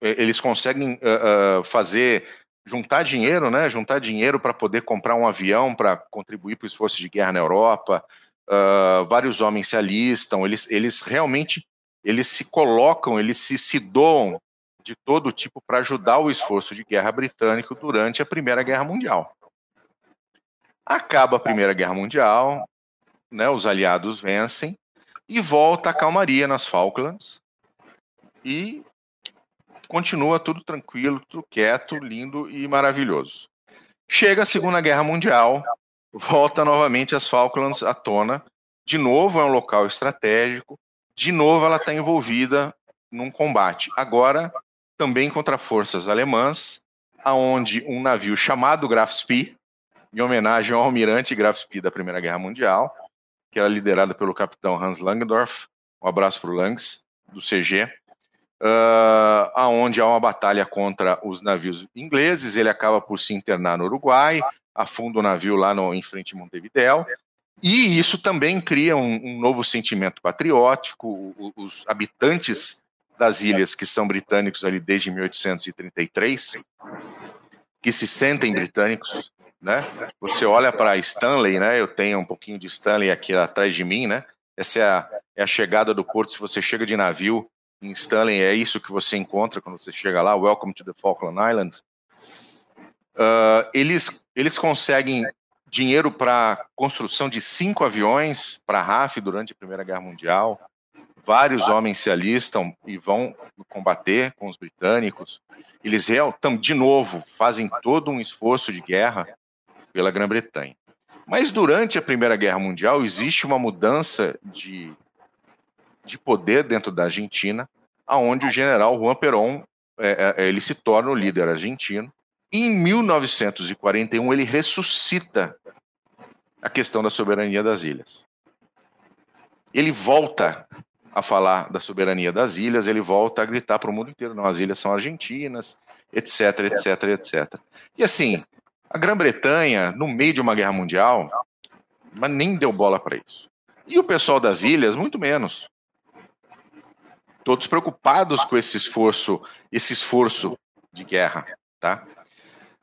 eles conseguem uh, uh, fazer juntar dinheiro, né? Juntar dinheiro para poder comprar um avião para contribuir para o esforço de guerra na Europa. Uh, vários homens se alistam. Eles, eles realmente eles se colocam, eles se, se doam de todo tipo para ajudar o esforço de guerra britânico durante a Primeira Guerra Mundial. Acaba a Primeira Guerra Mundial, né, os aliados vencem e volta a calmaria nas Falklands e continua tudo tranquilo, tudo quieto, lindo e maravilhoso. Chega a Segunda Guerra Mundial, volta novamente as Falklands à tona, de novo é um local estratégico, de novo ela está envolvida num combate. Agora também contra forças alemãs, aonde um navio chamado Graf Spee, em homenagem ao almirante Graf Spee da Primeira Guerra Mundial, que era liderado pelo capitão Hans Langendorf, um abraço para o Langs, do CG, uh, aonde há uma batalha contra os navios ingleses, ele acaba por se internar no Uruguai, afunda o navio lá no, em frente a Montevideo, e isso também cria um, um novo sentimento patriótico, os habitantes das ilhas que são britânicos ali desde 1833, que se sentem britânicos, né? Você olha para Stanley, né? Eu tenho um pouquinho de Stanley aqui atrás de mim, né? Essa é a, é a chegada do porto. Se você chega de navio em Stanley, é isso que você encontra quando você chega lá. Welcome to the Falkland Islands. Uh, eles, eles conseguem dinheiro para construção de cinco aviões para a RAF durante a Primeira Guerra Mundial. Vários homens se alistam e vão combater com os britânicos. Eles, de novo, fazem todo um esforço de guerra pela Grã-Bretanha. Mas durante a Primeira Guerra Mundial existe uma mudança de, de poder dentro da Argentina, aonde o general Juan Perón é, é, ele se torna o líder argentino. Em 1941 ele ressuscita a questão da soberania das ilhas. Ele volta a falar da soberania das ilhas, ele volta a gritar para o mundo inteiro: não, as ilhas são argentinas, etc, etc, etc. E assim, a Grã-Bretanha, no meio de uma guerra mundial, mas nem deu bola para isso. E o pessoal das ilhas, muito menos. Todos preocupados com esse esforço, esse esforço de guerra, tá?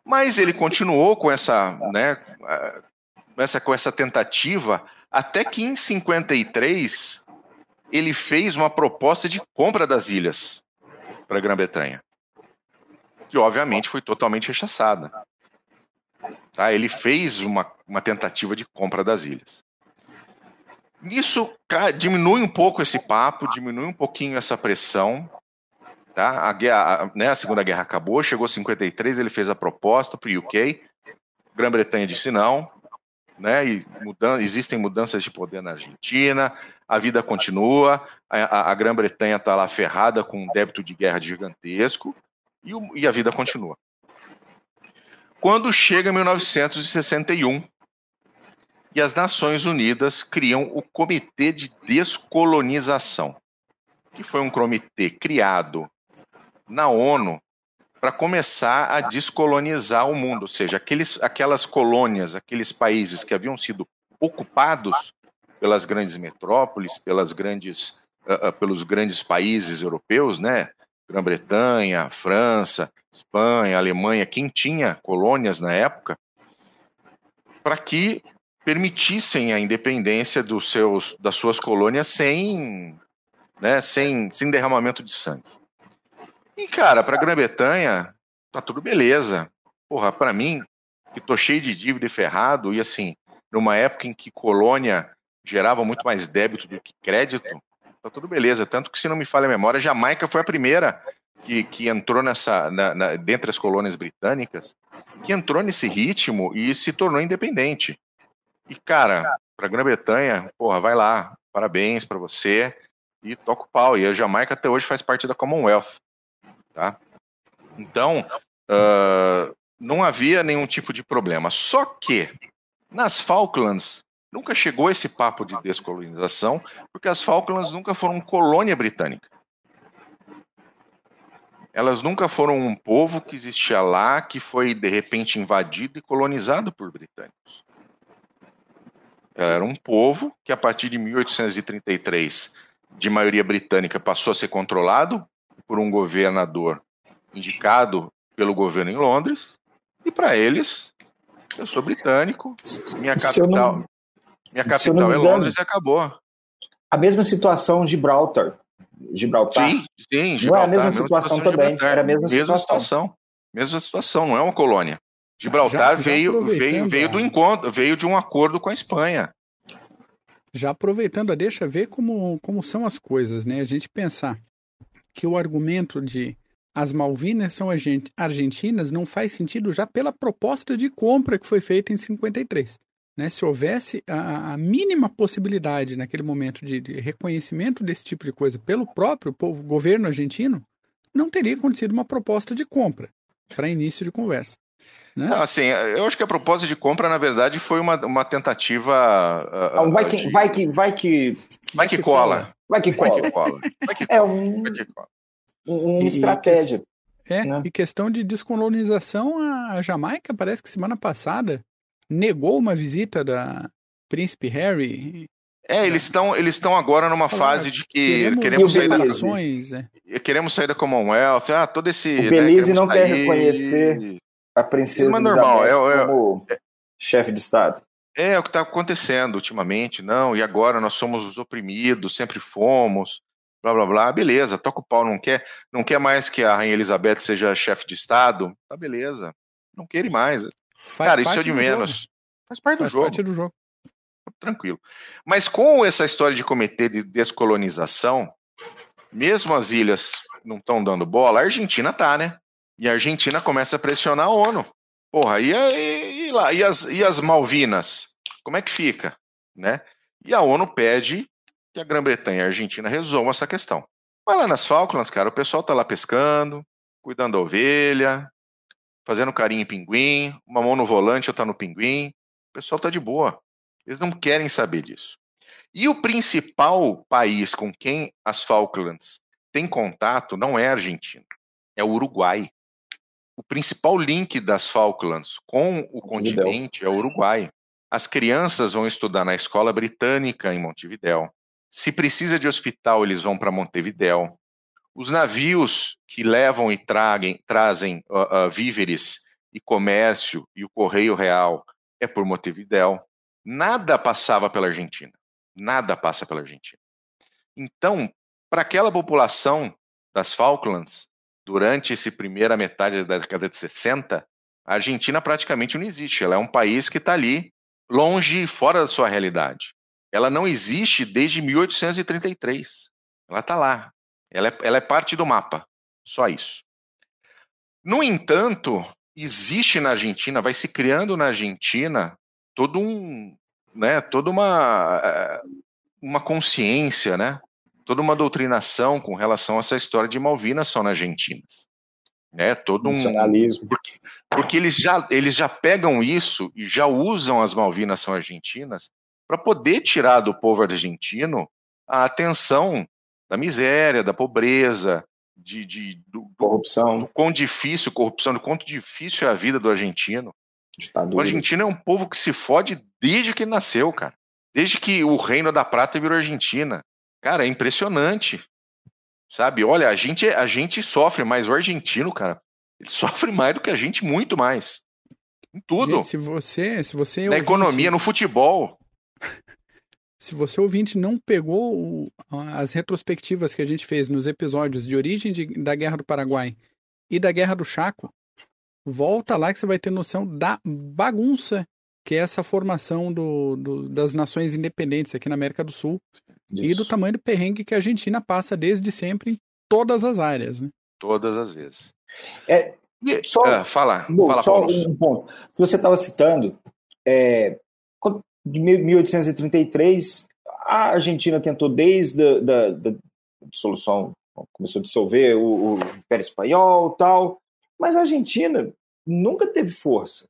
Mas ele continuou com essa, né, essa, com essa tentativa até que em 53 ele fez uma proposta de compra das ilhas para a Grã-Bretanha, que obviamente foi totalmente rechaçada. Tá? Ele fez uma, uma tentativa de compra das ilhas. Isso diminui um pouco esse papo, diminui um pouquinho essa pressão. Tá? A, guerra, a, né, a Segunda Guerra acabou, chegou a 53, ele fez a proposta para o UK. Grã-Bretanha disse não. Né, e mudan existem mudanças de poder na Argentina, a vida continua, a, a Grã-Bretanha está lá ferrada com um débito de guerra gigantesco e, o, e a vida continua. Quando chega 1961 e as Nações Unidas criam o Comitê de Descolonização, que foi um comitê criado na ONU para começar a descolonizar o mundo, ou seja, aqueles, aquelas colônias, aqueles países que haviam sido ocupados pelas grandes metrópoles, pelas grandes, uh, uh, pelos grandes países europeus, né? Grã-Bretanha, França, Espanha, Alemanha, quem tinha colônias na época, para que permitissem a independência dos seus, das suas colônias sem, né, sem, sem derramamento de sangue. E, cara, para a Grã-Bretanha, tá tudo beleza. Porra, para mim, que tô cheio de dívida e ferrado, e assim, numa época em que colônia gerava muito mais débito do que crédito, tá tudo beleza. Tanto que, se não me falha a memória, Jamaica foi a primeira que, que entrou nessa, na, na, dentre as colônias britânicas, que entrou nesse ritmo e se tornou independente. E, cara, para a Grã-Bretanha, porra, vai lá, parabéns para você e toca o pau. E a Jamaica até hoje faz parte da Commonwealth, tá? Então, uh, não havia nenhum tipo de problema. Só que nas Falklands Nunca chegou esse papo de descolonização, porque as Falklands nunca foram colônia britânica. Elas nunca foram um povo que existia lá, que foi de repente invadido e colonizado por britânicos. Era um povo que, a partir de 1833, de maioria britânica, passou a ser controlado por um governador indicado pelo governo em Londres, e para eles, eu sou britânico, minha capital, minha capital é Londres e acabou. A mesma situação de Gibraltar. Gibraltar. Sim, sim, Gibraltar. Não é a mesma situação, situação também. Era a mesma, mesma situação. situação. Mesma situação, não é uma colônia. Gibraltar já, já veio, veio, veio do encontro, veio de um acordo com a Espanha. Já aproveitando a deixa, ver como, como são as coisas, né? A gente pensar que o argumento de as Malvinas são argentinas não faz sentido já pela proposta de compra que foi feita em 53. Né? Se houvesse a, a mínima possibilidade naquele momento de, de, reconhecimento desse tipo de coisa pelo próprio povo, governo argentino, não teria acontecido uma proposta de compra para início de conversa. Né? Não, assim, eu acho que a proposta de compra, na verdade, foi uma, uma tentativa. Uh, vai, que, de... vai que vai que vai que cola. Vai que cola. Vai que cola. Vai que cola. É um, uma estratégia. É, né? e questão de descolonização, a Jamaica parece que semana passada negou uma visita da Príncipe Harry. É, eles estão eles estão agora numa fase de que queremos, queremos sair da é. queremos sair da Commonwealth, ah, todo esse o Belize né, não sair... quer reconhecer a princesa Mas normal, é, é, como é, chefe de estado. É, é o que está acontecendo ultimamente, não, e agora nós somos os oprimidos, sempre fomos, blá blá blá, beleza, toca o pau, não quer, não quer mais que a Rainha Elizabeth seja chefe de Estado, tá beleza, não queire mais. Faz Cara, isso é de menos. Jogo. Faz parte Faz do jogo. Parte do jogo. Tranquilo. Mas com essa história de comitê de descolonização, mesmo as ilhas não estão dando bola, a Argentina tá, né? E a Argentina começa a pressionar a ONU. Porra, e, e, e lá, e as, e as Malvinas? Como é que fica? Né? E a ONU pede que a Grã-Bretanha e a Argentina resolvam essa questão. Vai lá nas Falklands, cara, o pessoal tá lá pescando, cuidando da ovelha, fazendo carinho em pinguim, uma mão no volante, outra no pinguim. O pessoal tá de boa. Eles não querem saber disso. E o principal país com quem as Falklands têm contato não é a Argentina, é o Uruguai o principal link das Falklands com o continente é o Uruguai. As crianças vão estudar na escola britânica em Montevidéu. Se precisa de hospital, eles vão para Montevidéu. Os navios que levam e traguem, trazem uh, uh, víveres e comércio e o correio real é por Montevidéu. Nada passava pela Argentina. Nada passa pela Argentina. Então, para aquela população das Falklands, durante essa primeira metade da década de 60, a Argentina praticamente não existe. Ela é um país que está ali, longe e fora da sua realidade. Ela não existe desde 1833. Ela está lá. Ela é, ela é parte do mapa. Só isso. No entanto, existe na Argentina, vai se criando na Argentina todo um, né, toda uma eh, uma consciência, né, toda uma doutrinação com relação a essa história de Malvinas são argentinas. Né, todo um porque, porque eles já eles já pegam isso e já usam as Malvinas são argentinas para poder tirar do povo argentino a atenção da miséria, da pobreza, de, de do, corrupção, do, do quão difícil corrupção, do quanto difícil é a vida do argentino. Ditadura. O argentino é um povo que se fode desde que ele nasceu, cara. Desde que o Reino da Prata virou Argentina. Cara, é impressionante. Sabe? Olha, a gente, a gente sofre, mas o argentino, cara, ele sofre mais do que a gente, muito mais. Em tudo. Gente, se você, se você na ouvinte, economia, no futebol. Se você ouvinte não pegou as retrospectivas que a gente fez nos episódios de origem de, da Guerra do Paraguai e da Guerra do Chaco, volta lá que você vai ter noção da bagunça que é essa formação do, do, das nações independentes aqui na América do Sul Isso. e do tamanho do perrengue que a Argentina passa desde sempre em todas as áreas. Né? Todas as vezes. É, e, só, uh, fala, bom, fala, só um ponto. Você estava citando, é, de 1833, a Argentina tentou desde a da, da dissolução, começou a dissolver o, o Império Espanhol tal, mas a Argentina nunca teve força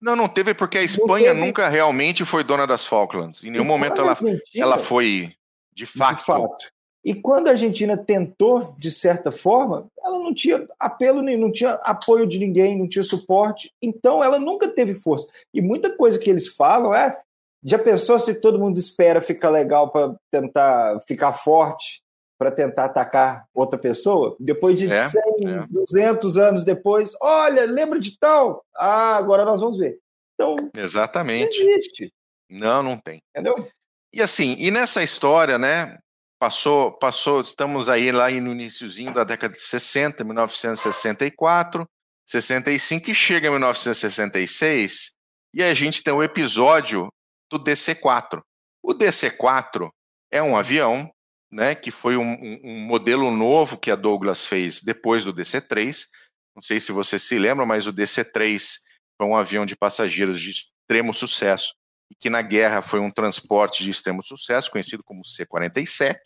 não, não teve porque a Espanha teve... nunca realmente foi dona das Falklands. Em nenhum momento ela, ela foi de fato. de fato. E quando a Argentina tentou, de certa forma, ela não tinha apelo nenhum, não tinha apoio de ninguém, não tinha suporte. Então ela nunca teve força. E muita coisa que eles falam é: já pensou se todo mundo espera ficar legal para tentar ficar forte? Para tentar atacar outra pessoa, depois de é, 100, é. 200 anos depois, olha, lembra de tal? Ah, agora nós vamos ver. Então, exatamente. Não existe. Não, não tem. Entendeu? E assim, e nessa história, né, passou, passou, estamos aí lá no iníciozinho da década de 60, 1964, 65 e chega em 1966 e a gente tem o episódio do DC-4. O DC-4 é um avião, né, que foi um, um, modelo novo que a Douglas fez depois do DC-3. Não sei se você se lembra, mas o DC-3 foi um avião de passageiros de extremo sucesso e que na guerra foi um transporte de extremo sucesso, conhecido como C-47.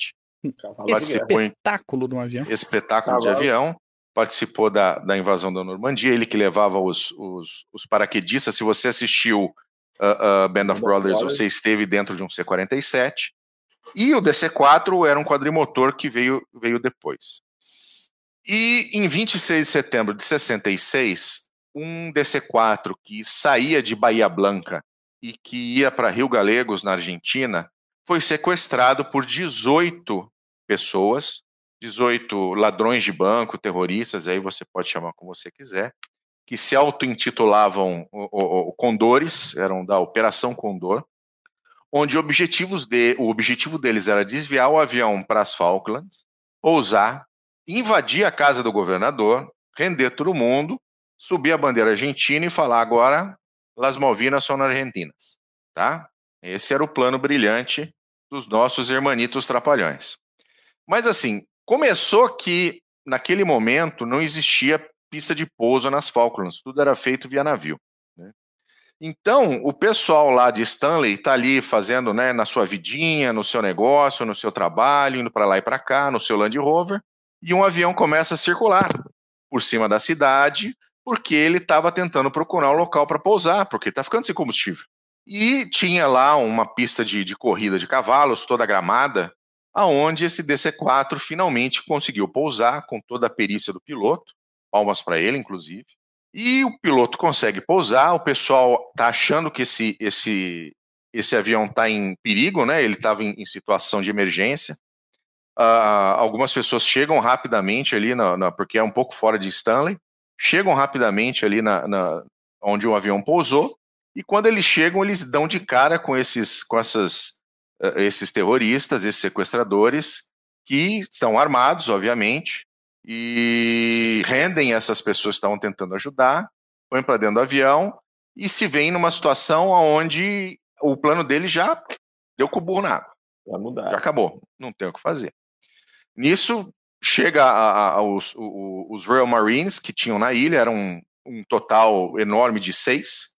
Espetáculo de um avião. Espetáculo de avião. Participou da, da invasão da Normandia, ele que levava os, os, os paraquedistas. Se você assistiu uh, uh, Band of Brothers, você esteve dentro de um C-47. E o DC-4 era um quadrimotor que veio, veio depois. E em 26 de setembro de 66, um DC-4 que saía de Bahia Blanca e que ia para Rio Galegos, na Argentina, foi sequestrado por 18 pessoas, 18 ladrões de banco, terroristas, aí você pode chamar como você quiser, que se auto-intitulavam Condores, eram da Operação Condor, onde objetivos de, o objetivo deles era desviar o avião para as Falklands, pousar, invadir a casa do governador, render todo mundo, subir a bandeira argentina e falar agora Las Malvinas são argentinas, tá? Esse era o plano brilhante dos nossos hermanitos trapalhões. Mas assim, começou que naquele momento não existia pista de pouso nas Falklands, tudo era feito via navio. Então, o pessoal lá de Stanley está ali fazendo, né, na sua vidinha, no seu negócio, no seu trabalho, indo para lá e para cá, no seu Land Rover, e um avião começa a circular por cima da cidade, porque ele estava tentando procurar um local para pousar, porque está ficando sem combustível. E tinha lá uma pista de, de corrida de cavalos, toda gramada, aonde esse DC-4 finalmente conseguiu pousar com toda a perícia do piloto, palmas para ele, inclusive. E o piloto consegue pousar, o pessoal está achando que esse, esse, esse avião está em perigo, né? ele estava em, em, situação de emergência. Uh, algumas pessoas chegam rapidamente ali, na, na, porque é um pouco fora de Stanley, chegam rapidamente ali na, na, onde o avião pousou, e quando eles chegam, eles dão de cara com esses, com essas, uh, esses terroristas, esses sequestradores, que estão armados, obviamente, e rendem essas pessoas que estavam tentando ajudar, põem para dentro do avião e se veem numa situação onde o plano dele já deu com o burro na água. Já acabou, não tem o que fazer. Nisso, chega a, a, os, os, Royal Marines que tinham na ilha, eram um, um total enorme de seis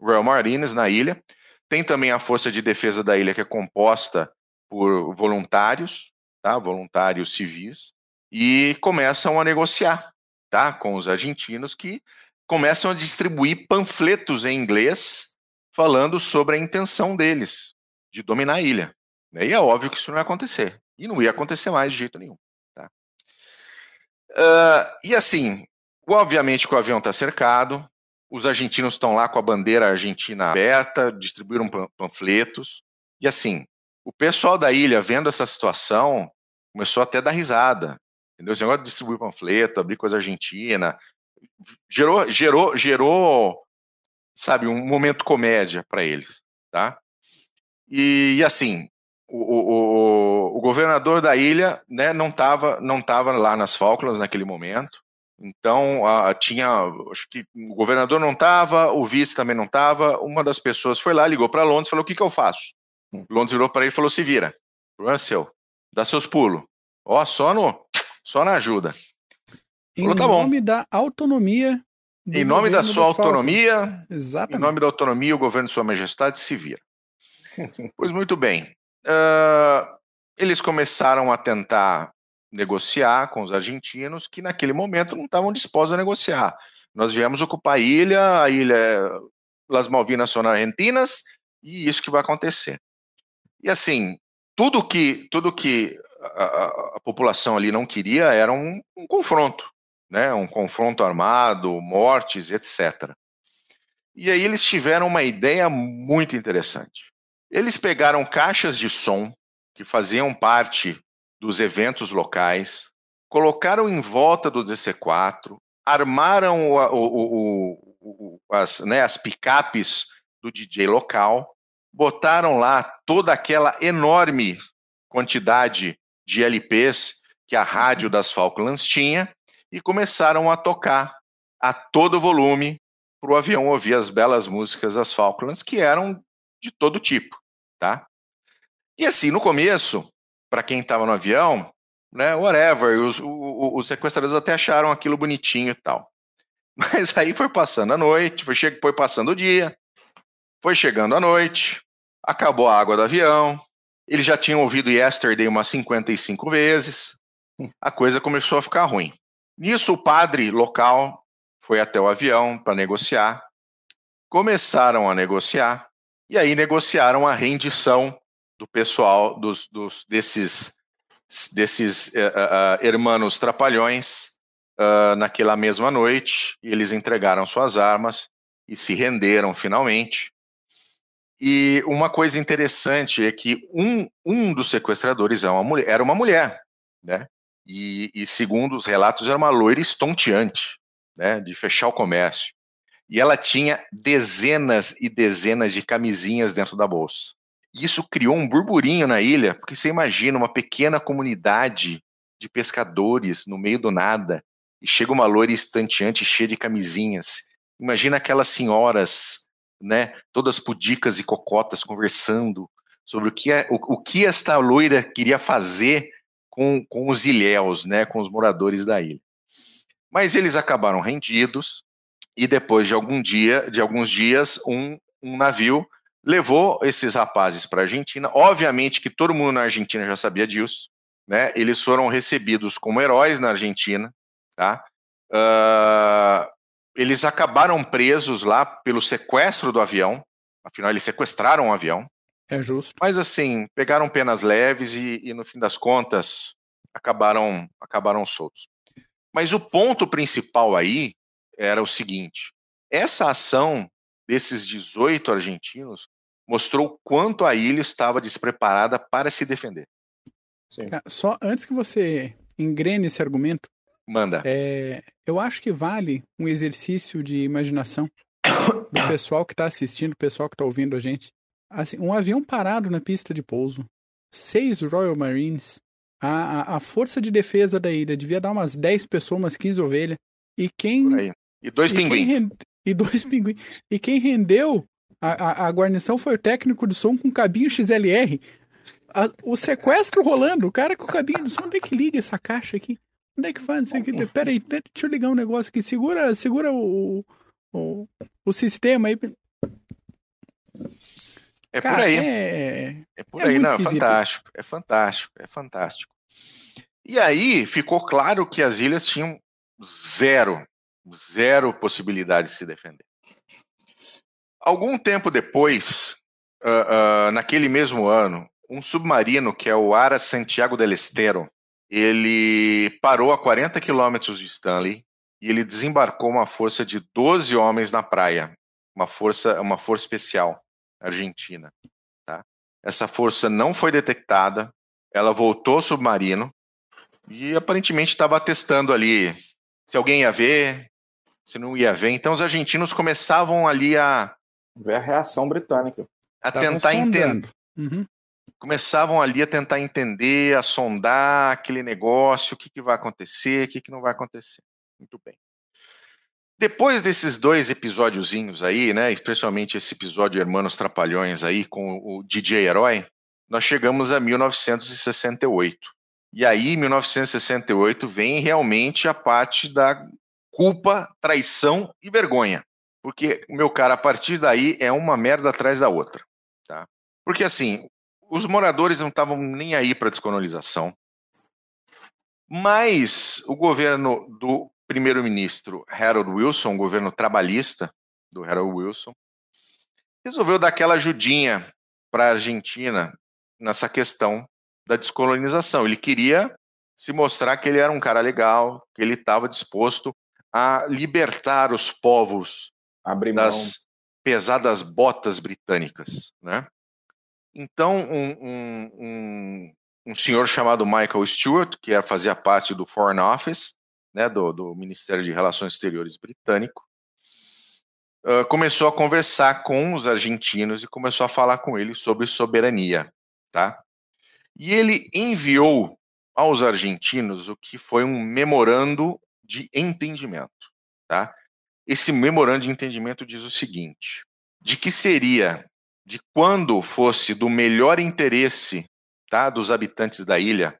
Royal Marines na ilha. Tem também a Força de Defesa da ilha, que é composta por voluntários, tá? voluntários civis, e começam a negociar tá? com os argentinos, que começam a distribuir panfletos em inglês falando sobre a intenção deles de dominar a ilha. E é óbvio que isso não ia acontecer. E não ia acontecer mais de jeito nenhum. Tá? Uh, e assim, obviamente que o avião está cercado, os argentinos estão lá com a bandeira argentina aberta, distribuíram panfletos, e assim, o pessoal da ilha, vendo essa situação, começou até a dar risada. Entendeu? Esse negócio de distribuir panfleto, abrir coisa argentina, gerou, gerou, gerou, sabe, um momento comédia para eles, tá? E, e assim, o, o, o, governador da ilha né, não estava não tava lá nas Falklands naquele momento. Então, a, tinha, acho que o governador não estava, o vice também não estava. Uma das pessoas foi lá, ligou para Londres e falou: O que, que eu faço? Hum. Londres virou para ele e falou: Se vira, o problema é seu, dá seus pulos. Ó, só, no, só na ajuda. Em falou, tá nome da autonomia. Em nome da sua autonomia, Exatamente. em nome da autonomia, o governo de Sua Majestade se vira. pois muito bem. Uh, eles começaram a tentar negociar com os argentinos, que naquele momento não estavam dispostos a negociar. Nós viemos ocupar a ilha, a ilha Las Malvinas são argentinas, e isso que vai acontecer. E assim, tudo que tudo que a, a população ali não queria era um, um confronto, né? um confronto armado, mortes, etc. E aí eles tiveram uma ideia muito interessante. Eles pegaram caixas de som que faziam parte dos eventos locais, colocaram em volta do DC4, armaram o, o, o, as, né, as picapes do DJ local, botaram lá toda aquela enorme quantidade de LPs que a rádio das Falklands tinha e começaram a tocar a todo volume para o avião ouvir as belas músicas das Falklands, que eram de todo tipo, tá? E assim, no começo, para quem estava no avião, né, whatever, os, os, os, sequestradores até acharam aquilo bonitinho e tal. Mas aí foi passando a noite, foi, foi passando o dia, foi chegando a noite, acabou a água do avião, eles já tinham ouvido Yesterday umas 55 vezes, a coisa começou a ficar ruim. Nisso, o padre local foi até o avião para negociar, começaram a negociar, e aí negociaram a rendição do pessoal, dos, dos desses, desses uh, uh, hermanos trapalhões, uh, naquela mesma noite, e eles entregaram suas armas e se renderam finalmente. E uma coisa interessante é que um, um dos sequestradores é uma mulher, era uma mulher, né? E, e, segundo os relatos, era uma loira estonteante, né? De fechar o comércio. E ela tinha dezenas e dezenas de camisinhas dentro da bolsa. Isso criou um burburinho na ilha, porque você imagina uma pequena comunidade de pescadores no meio do nada, e chega uma loira estanteante cheia de camisinhas. Imagina aquelas senhoras né, todas pudicas e cocotas conversando sobre o que, é, o, o que esta loira queria fazer com, com os ilhéus, né, com os moradores da ilha. Mas eles acabaram rendidos e depois de algum dia, de alguns dias, um, um navio levou esses rapazes para a Argentina. Obviamente que todo mundo na Argentina já sabia disso, né? Eles foram recebidos como heróis na Argentina, tá? Uh, eles acabaram presos lá pelo sequestro do avião. Afinal, eles sequestraram o avião. É justo. Mas assim, pegaram penas leves e, e no fim das contas acabaram acabaram soltos. Mas o ponto principal aí era o seguinte: essa ação desses 18 argentinos mostrou quanto a ilha estava despreparada para se defender. Sim. Só antes que você engrene esse argumento, Manda. É, eu acho que vale um exercício de imaginação do pessoal que está assistindo, do pessoal que está ouvindo a gente. Assim, um avião parado na pista de pouso, seis Royal Marines, a, a, a força de defesa da ilha devia dar umas 10 pessoas, umas 15 ovelhas. E quem. E dois pinguins. E dois pinguins. E quem rendeu a, a, a, guarnição foi o técnico de som com cabinho XLR. A, o sequestro rolando, o cara com o cabinho de som, onde é que liga essa caixa aqui? Onde é que faz isso aqui? Pera aí, deixa eu ligar um negócio aqui. Segura, segura o, o, o sistema aí. É Cara, por aí. É, é por é aí, não, é fantástico. É fantástico, é fantástico. E aí ficou claro que as ilhas tinham zero, zero possibilidade de se defender. Algum tempo depois, uh, uh, naquele mesmo ano, um submarino que é o Ara Santiago del Estero, ele parou a 40 quilômetros de Stanley e ele desembarcou uma força de 12 homens na praia, uma força, uma força especial argentina. Tá? Essa força não foi detectada, ela voltou ao submarino e aparentemente estava testando ali se alguém ia ver, se não ia ver. Então os argentinos começavam ali a ver a reação britânica, a tentar entender. Uhum começavam ali a tentar entender, a sondar aquele negócio, o que, que vai acontecer, o que, que não vai acontecer. Muito bem. Depois desses dois episódiozinhos aí, né, especialmente esse episódio Hermanos Trapalhões aí com o DJ Herói, nós chegamos a 1968. E aí, 1968 vem realmente a parte da culpa, traição e vergonha. Porque, meu cara, a partir daí é uma merda atrás da outra, tá? Porque assim, os moradores não estavam nem aí para a descolonização. Mas o governo do primeiro-ministro Harold Wilson, o governo trabalhista do Harold Wilson, resolveu dar aquela ajudinha para a Argentina nessa questão da descolonização. Ele queria se mostrar que ele era um cara legal, que ele estava disposto a libertar os povos das pesadas botas britânicas, né? Então, um, um, um, um, senhor chamado Michael Stewart, que era, fazia parte do Foreign Office, né, do, do Ministério de Relações Exteriores britânico, uh, começou a conversar com os argentinos e começou a falar com eles sobre soberania, tá? E ele enviou aos argentinos o que foi um memorando de entendimento, tá? Esse memorando de entendimento diz o seguinte: de que seria de quando fosse do melhor interesse, tá, dos habitantes da ilha,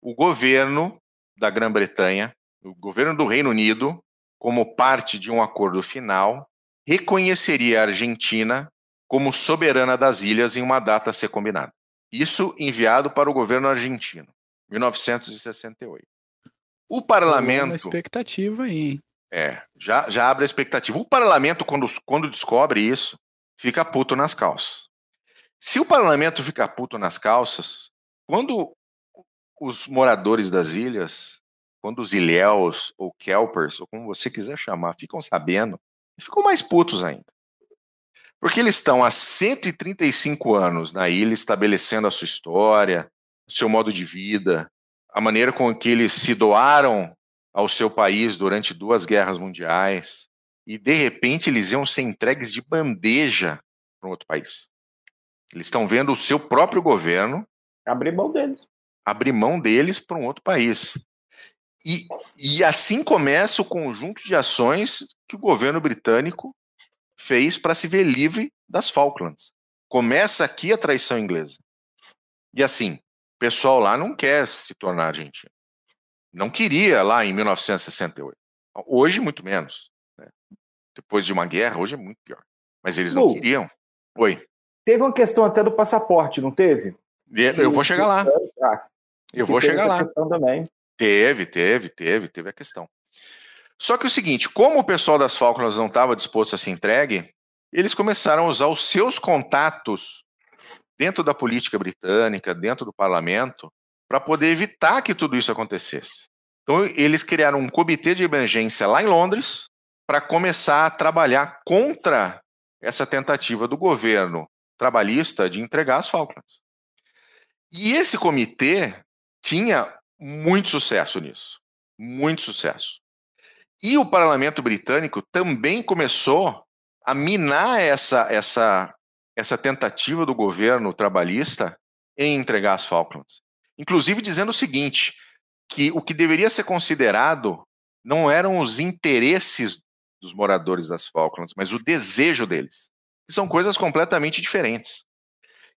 o governo da Grã-Bretanha, o governo do Reino Unido, como parte de um acordo final, reconheceria a Argentina como soberana das ilhas em uma data a ser combinada. Isso enviado para o governo argentino, 1968. O parlamento. Uma expectativa aí? É, já, já abre a expectativa. O parlamento, quando, quando descobre isso, fica puto nas calças. Se o parlamento fica puto nas calças, quando os moradores das ilhas, quando os ilhéus ou kelpers, ou como você quiser chamar, ficam sabendo, ficam mais putos ainda. Porque eles estão há 135 anos na ilha estabelecendo a sua história, o seu modo de vida, a maneira com que eles se doaram ao seu país durante duas guerras mundiais e de repente eles iam ser entregues de bandeja para um outro país. Eles estão vendo o seu próprio governo abrir mão deles, abrir mão deles para um outro país. E, e assim começa o conjunto de ações que o governo britânico fez para se ver livre das Falklands. Começa aqui a traição inglesa. E assim, o pessoal lá não quer se tornar argentino. Não queria lá em 1968. Hoje, muito menos. Depois de uma guerra, hoje é muito pior. Mas eles não queriam. Oi. Teve uma questão até do passaporte, não teve? Eu vou chegar lá. Ah, eu vou chegar lá. Também. Teve, teve, teve, teve a questão. Só que é o seguinte, como o pessoal das Falklands não estava disposto a se entregue, eles começaram a usar os seus contatos dentro da política britânica, dentro do parlamento, para poder evitar que tudo isso acontecesse. Então, eles criaram um comitê de emergência lá em Londres para começar a trabalhar contra essa tentativa do governo trabalhista de entregar as Falklands. E esse comitê tinha muito sucesso nisso, muito sucesso. E o parlamento britânico também começou a minar essa, essa, essa tentativa do governo trabalhista em entregar as Falklands. Inclusive dizendo o seguinte, que o que deveria ser considerado não eram os interesses dos moradores das Falklands, mas o desejo deles. São coisas completamente diferentes.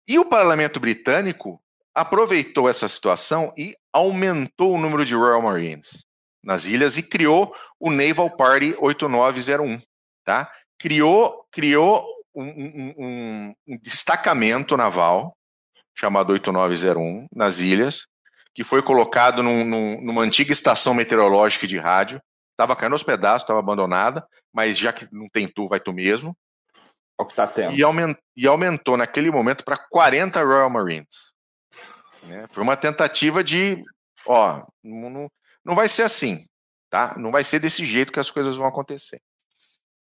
E o parlamento britânico aproveitou essa situação e aumentou o número de Royal Marines nas ilhas e criou o Naval Party 8901, tá? Criou, criou um, um, um, um destacamento naval chamado 8901 nas ilhas, que foi colocado num, num, numa antiga estação meteorológica de rádio. Estava caindo aos pedaços, estava abandonada, mas já que não tem tu, vai tu mesmo. É o que tá tendo. E, aument, e aumentou naquele momento para 40 Royal Marines. Né? Foi uma tentativa de, ó, não, não vai ser assim, tá? Não vai ser desse jeito que as coisas vão acontecer.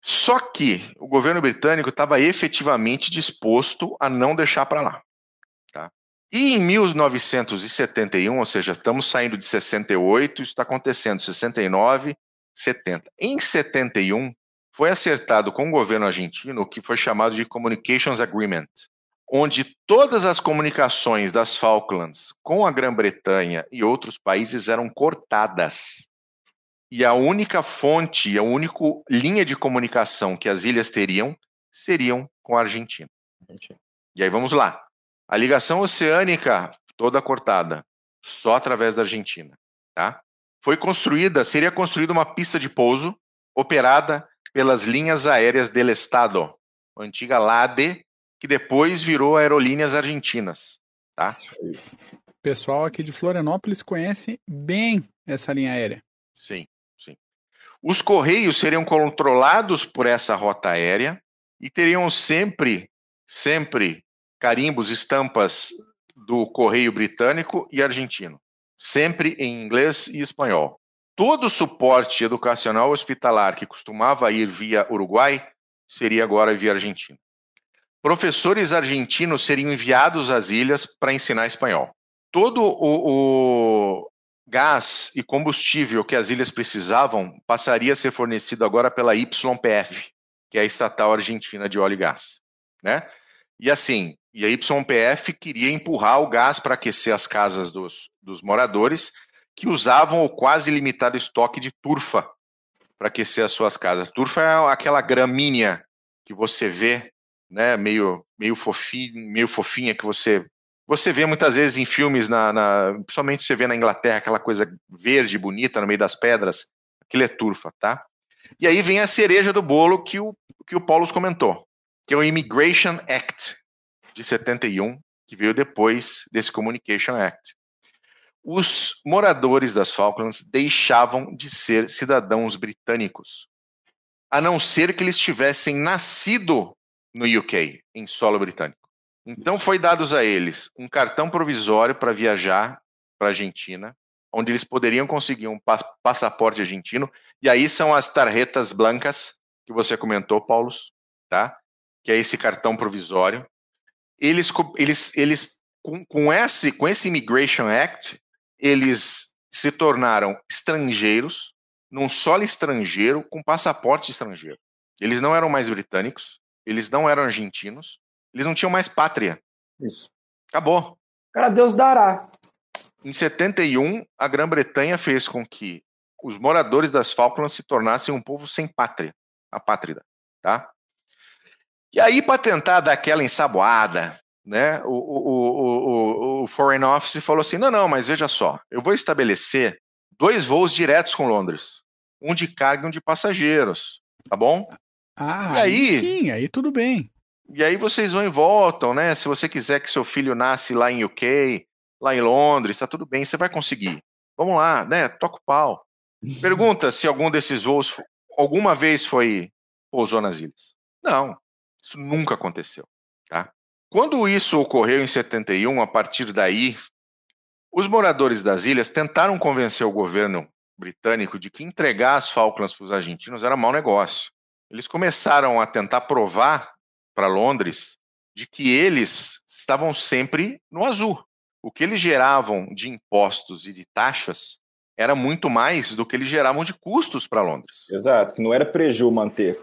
Só que o governo britânico estava efetivamente disposto a não deixar para lá. Tá? E em 1971, ou seja, estamos saindo de 68, isso está acontecendo 69, 70. Em 71, foi acertado com o governo argentino o que foi chamado de Communications Agreement, onde todas as comunicações das Falklands com a Grã-Bretanha e outros países eram cortadas. E a única fonte, a única linha de comunicação que as ilhas teriam seriam com a Argentina. E aí vamos lá. A ligação oceânica toda cortada, só através da Argentina, tá? Foi construída, seria construída uma pista de pouso operada pelas linhas aéreas del Estado, antiga LADE, que depois virou Aerolíneas Argentinas, tá? O pessoal aqui de Florianópolis conhece bem essa linha aérea. Sim, sim. Os correios seriam controlados por essa rota aérea e teriam sempre, sempre carimbos, estampas do correio britânico e argentino, sempre em inglês e espanhol. Todo o suporte educacional hospitalar que costumava ir via Uruguai seria agora via Argentina professores argentinos seriam enviados às ilhas para ensinar espanhol. Todo o, o, gás e combustível que as ilhas precisavam passaria a ser fornecido agora pela YPF, que é a estatal argentina de óleo e gás. Né? E assim, e a YPF queria empurrar o gás para aquecer as casas dos, dos moradores que usavam o quase limitado estoque de turfa para aquecer as suas casas. Turfa é aquela gramínea que você vê, né, meio meio fofinho, meio fofinha que você você vê muitas vezes em filmes na, na principalmente você vê na Inglaterra aquela coisa verde bonita no meio das pedras, aquilo é turfa, tá? E aí vem a cereja do bolo que o que o Paulo comentou, que é o Immigration Act de 71, que veio depois desse Communication Act os moradores das Falklands deixavam de ser cidadãos britânicos, a não ser que eles tivessem nascido no UK, em solo britânico. Então foi dados a eles um cartão provisório para viajar para a Argentina, onde eles poderiam conseguir um passaporte argentino, e aí são as tarjetas blancas que você comentou, Paulo, tá? Que é esse cartão provisório. Eles, eles, eles com, com, esse, com esse Immigration Act, eles se tornaram estrangeiros, num solo estrangeiro com passaporte estrangeiro. Eles não eram mais britânicos, eles não eram argentinos, eles não tinham mais pátria. Isso. Acabou. Cara, Deus dará. Em 71, a Grã-Bretanha fez com que os moradores das Falklands se tornassem um povo sem pátria, apátrida, tá? E aí, para tentar dar aquela ensaboada, né, o, o, o, o, Foreign Office falou assim: não, não, mas veja só, eu vou estabelecer dois voos diretos com Londres, um de carga e um de passageiros, tá bom? Ah, e aí, sim, aí tudo bem. E aí vocês vão e voltam, né? Se você quiser que seu filho nasce lá em UK, lá em Londres, tá tudo bem, você vai conseguir. Vamos lá, né? Toca o pau. Pergunta se algum desses voos alguma vez foi pousou nas ilhas. Não, isso nunca aconteceu, tá? Quando isso ocorreu em 71, a partir daí, os moradores das ilhas tentaram convencer o governo britânico de que entregar as Falklands para os argentinos era mau negócio. Eles começaram a tentar provar para Londres de que eles estavam sempre no azul. O que eles geravam de impostos e de taxas era muito mais do que eles geravam de custos para Londres. Exato, que não era preju manter.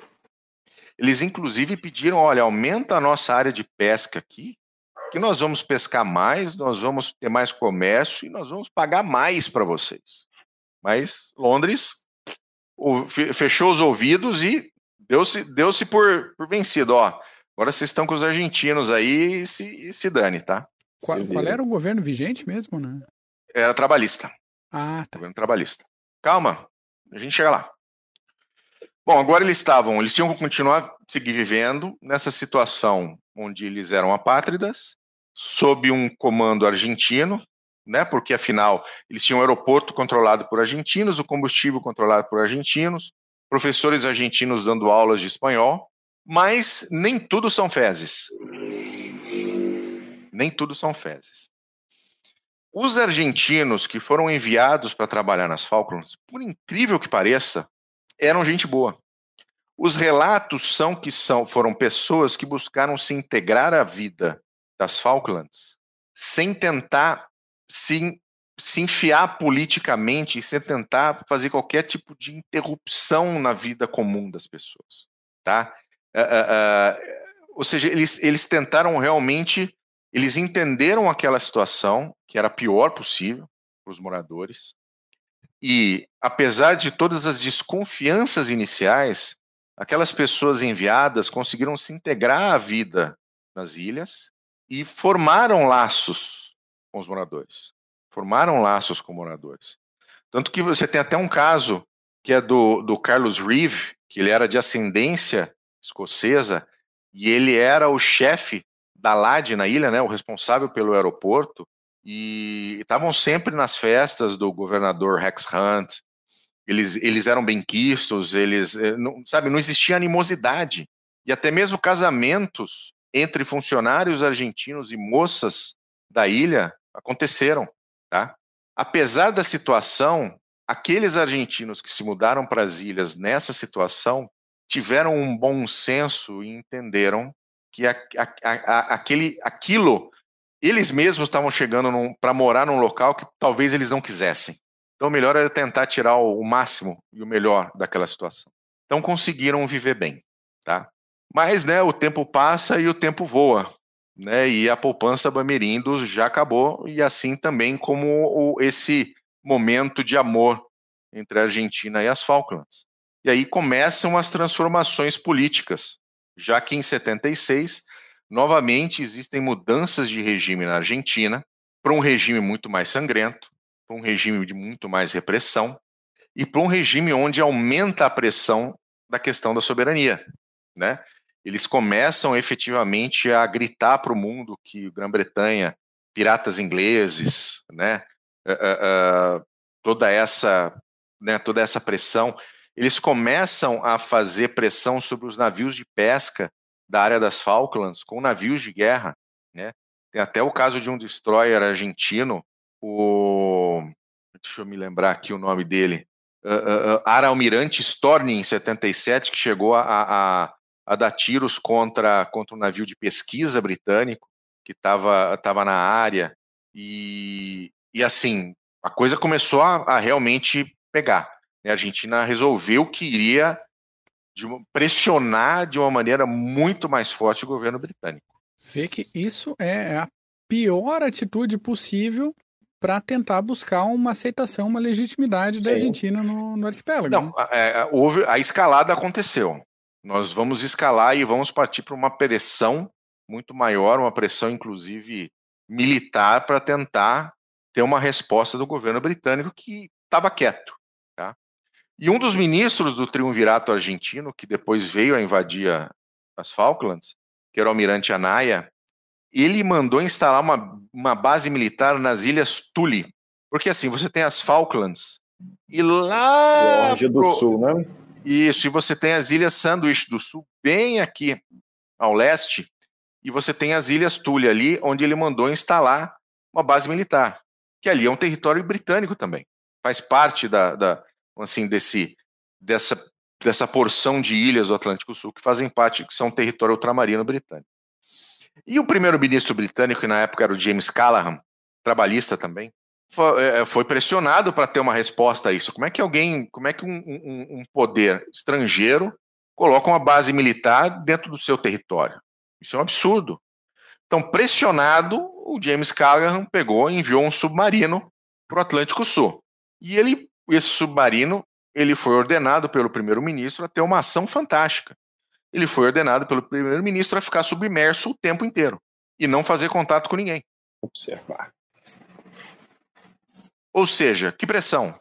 Eles, inclusive, pediram: olha, aumenta a nossa área de pesca aqui, que nós vamos pescar mais, nós vamos ter mais comércio e nós vamos pagar mais para vocês. Mas Londres fechou os ouvidos e deu-se deu -se por, por vencido. Ó, agora vocês estão com os argentinos aí e se, e se dane, tá? Qual, qual, era o governo vigente mesmo, né? Era trabalhista. Ah, tá. Governo trabalhista. Calma, a gente chega lá. Bom, agora eles estavam, eles tinham que continuar seguir vivendo nessa situação onde eles eram apátridas, sob um comando argentino, né? Porque afinal eles tinham um aeroporto controlado por argentinos, o combustível controlado por argentinos, professores argentinos dando aulas de espanhol, mas nem tudo são fezes. Nem tudo são fezes. Os argentinos que foram enviados para trabalhar nas Falklands, por incrível que pareça, eram gente boa. Os relatos são que são, foram pessoas que buscaram se integrar à vida das Falklands sem tentar se, se enfiar politicamente e sem tentar fazer qualquer tipo de interrupção na vida comum das pessoas, tá? Uh, uh, uh, ou seja, eles, eles tentaram realmente, eles entenderam aquela situação que era a pior possível para os moradores, e, apesar de todas as desconfianças iniciais, aquelas pessoas enviadas conseguiram se integrar à vida nas ilhas e formaram laços com os moradores. Formaram laços com moradores. Tanto que você tem até um caso que é do, do Carlos Reeve, que ele era de ascendência escocesa, e ele era o chefe da LAD na ilha, né, o responsável pelo aeroporto, e estavam sempre nas festas do governador Rex Hunt. Eles, eles eram benquistos, eles, eh, não, sabe, não existia animosidade. E até mesmo casamentos entre funcionários argentinos e moças da ilha aconteceram, tá? Apesar da situação, aqueles argentinos que se mudaram para as ilhas nessa situação tiveram um bom senso e entenderam que a, a, a, aquele, aquilo eles mesmos estavam chegando para morar num local que talvez eles não quisessem. Então, o melhor era tentar tirar o, máximo e o melhor daquela situação. Então, conseguiram viver bem, tá? Mas, né, o tempo passa e o tempo voa. né? E a poupança Bamerindos já acabou, e assim também como o, esse momento de amor entre a Argentina e as Falklands. E aí começam as transformações políticas, já que em 76, novamente existem mudanças de regime na Argentina, para um regime muito mais sangrento, para um regime de muito mais repressão, e para um regime onde aumenta a pressão da questão da soberania, né? Eles começam efetivamente a gritar para o mundo que Grã-Bretanha, piratas ingleses, né? Uh, uh, toda essa, né? Toda essa pressão, eles começam a fazer pressão sobre os navios de pesca da área das Falklands com navios de guerra, né? Tem até o caso de um destroyer argentino, o deixa eu me lembrar aqui o nome dele, uh, uh, Ara-Almirante Storni, em 77, que chegou a, a, a, dar tiros contra, contra um navio de pesquisa britânico que estava tava na área. E, e assim, a coisa começou a, a realmente pegar. A Argentina resolveu que iria de uma, pressionar de uma maneira muito mais forte o governo britânico. Vê que isso é a pior atitude possível para tentar buscar uma aceitação, uma legitimidade Sim. da Argentina no, no arquipélago. Não, né? é, houve, a escalada aconteceu. Nós vamos escalar e vamos partir para uma pressão muito maior, uma pressão inclusive militar para tentar ter uma resposta do governo britânico que estava quieto. E um dos ministros do triunvirato argentino, que depois veio a invadir as Falklands, que era o almirante Anaya, ele mandou instalar uma, uma base militar nas ilhas Tule. Porque assim, você tem as Falklands e lá. Georgia do pro... Sul, né? Isso, e você tem as ilhas Sandwich do Sul, bem aqui ao leste, e você tem as ilhas Tule ali, onde ele mandou instalar uma base militar, que ali é um território britânico também. Faz parte da, da assim, desse, dessa, dessa porção de ilhas do Atlântico Sul que fazem parte, que são território ultramarino britânico. E o primeiro-ministro britânico, que na época era o James Callaghan, trabalhista também, foi, é, foi pressionado para ter uma resposta a isso. Como é que alguém, como é que um, um, um poder estrangeiro coloca uma base militar dentro do seu território? Isso é um absurdo. Então, pressionado, o James Callaghan pegou e enviou um submarino para o Atlântico Sul. E ele, esse submarino, ele foi ordenado pelo primeiro-ministro a ter uma ação fantástica ele foi ordenado pelo primeiro-ministro a ficar submerso o tempo inteiro e não fazer contato com ninguém. Observar. Ou seja, que pressão?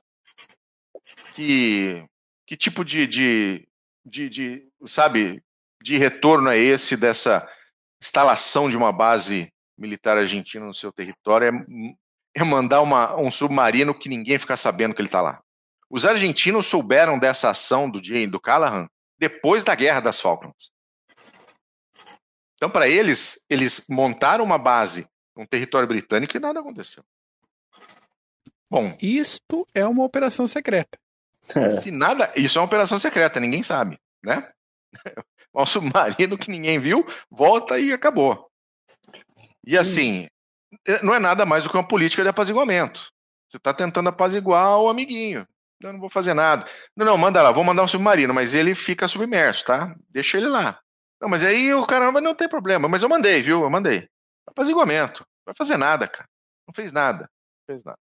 Que, que tipo de, de, de, de, sabe, de retorno é esse dessa instalação de uma base militar argentina no seu território? É, é mandar uma, um submarino que ninguém fica sabendo que ele está lá. Os argentinos souberam dessa ação do Jane, do Callahan depois da Guerra das Falklands. Então, para eles, eles montaram uma base no território britânico e nada aconteceu. Bom, isto é uma operação secreta. É. Se nada, isso é uma operação secreta, ninguém sabe, né? Um submarino que ninguém viu, volta e acabou. E assim, não é nada mais do que uma política de apaziguamento. Você está tentando apaziguar o amiguinho. Eu não vou fazer nada. Não, não, manda lá, vou mandar um submarino, mas ele fica submerso, tá? Deixa ele lá. Não, mas aí o caramba não tem problema. Mas eu mandei, viu? Eu mandei. Apaziguamento. Não vai fazer nada, cara. Não fez nada. Não fez nada.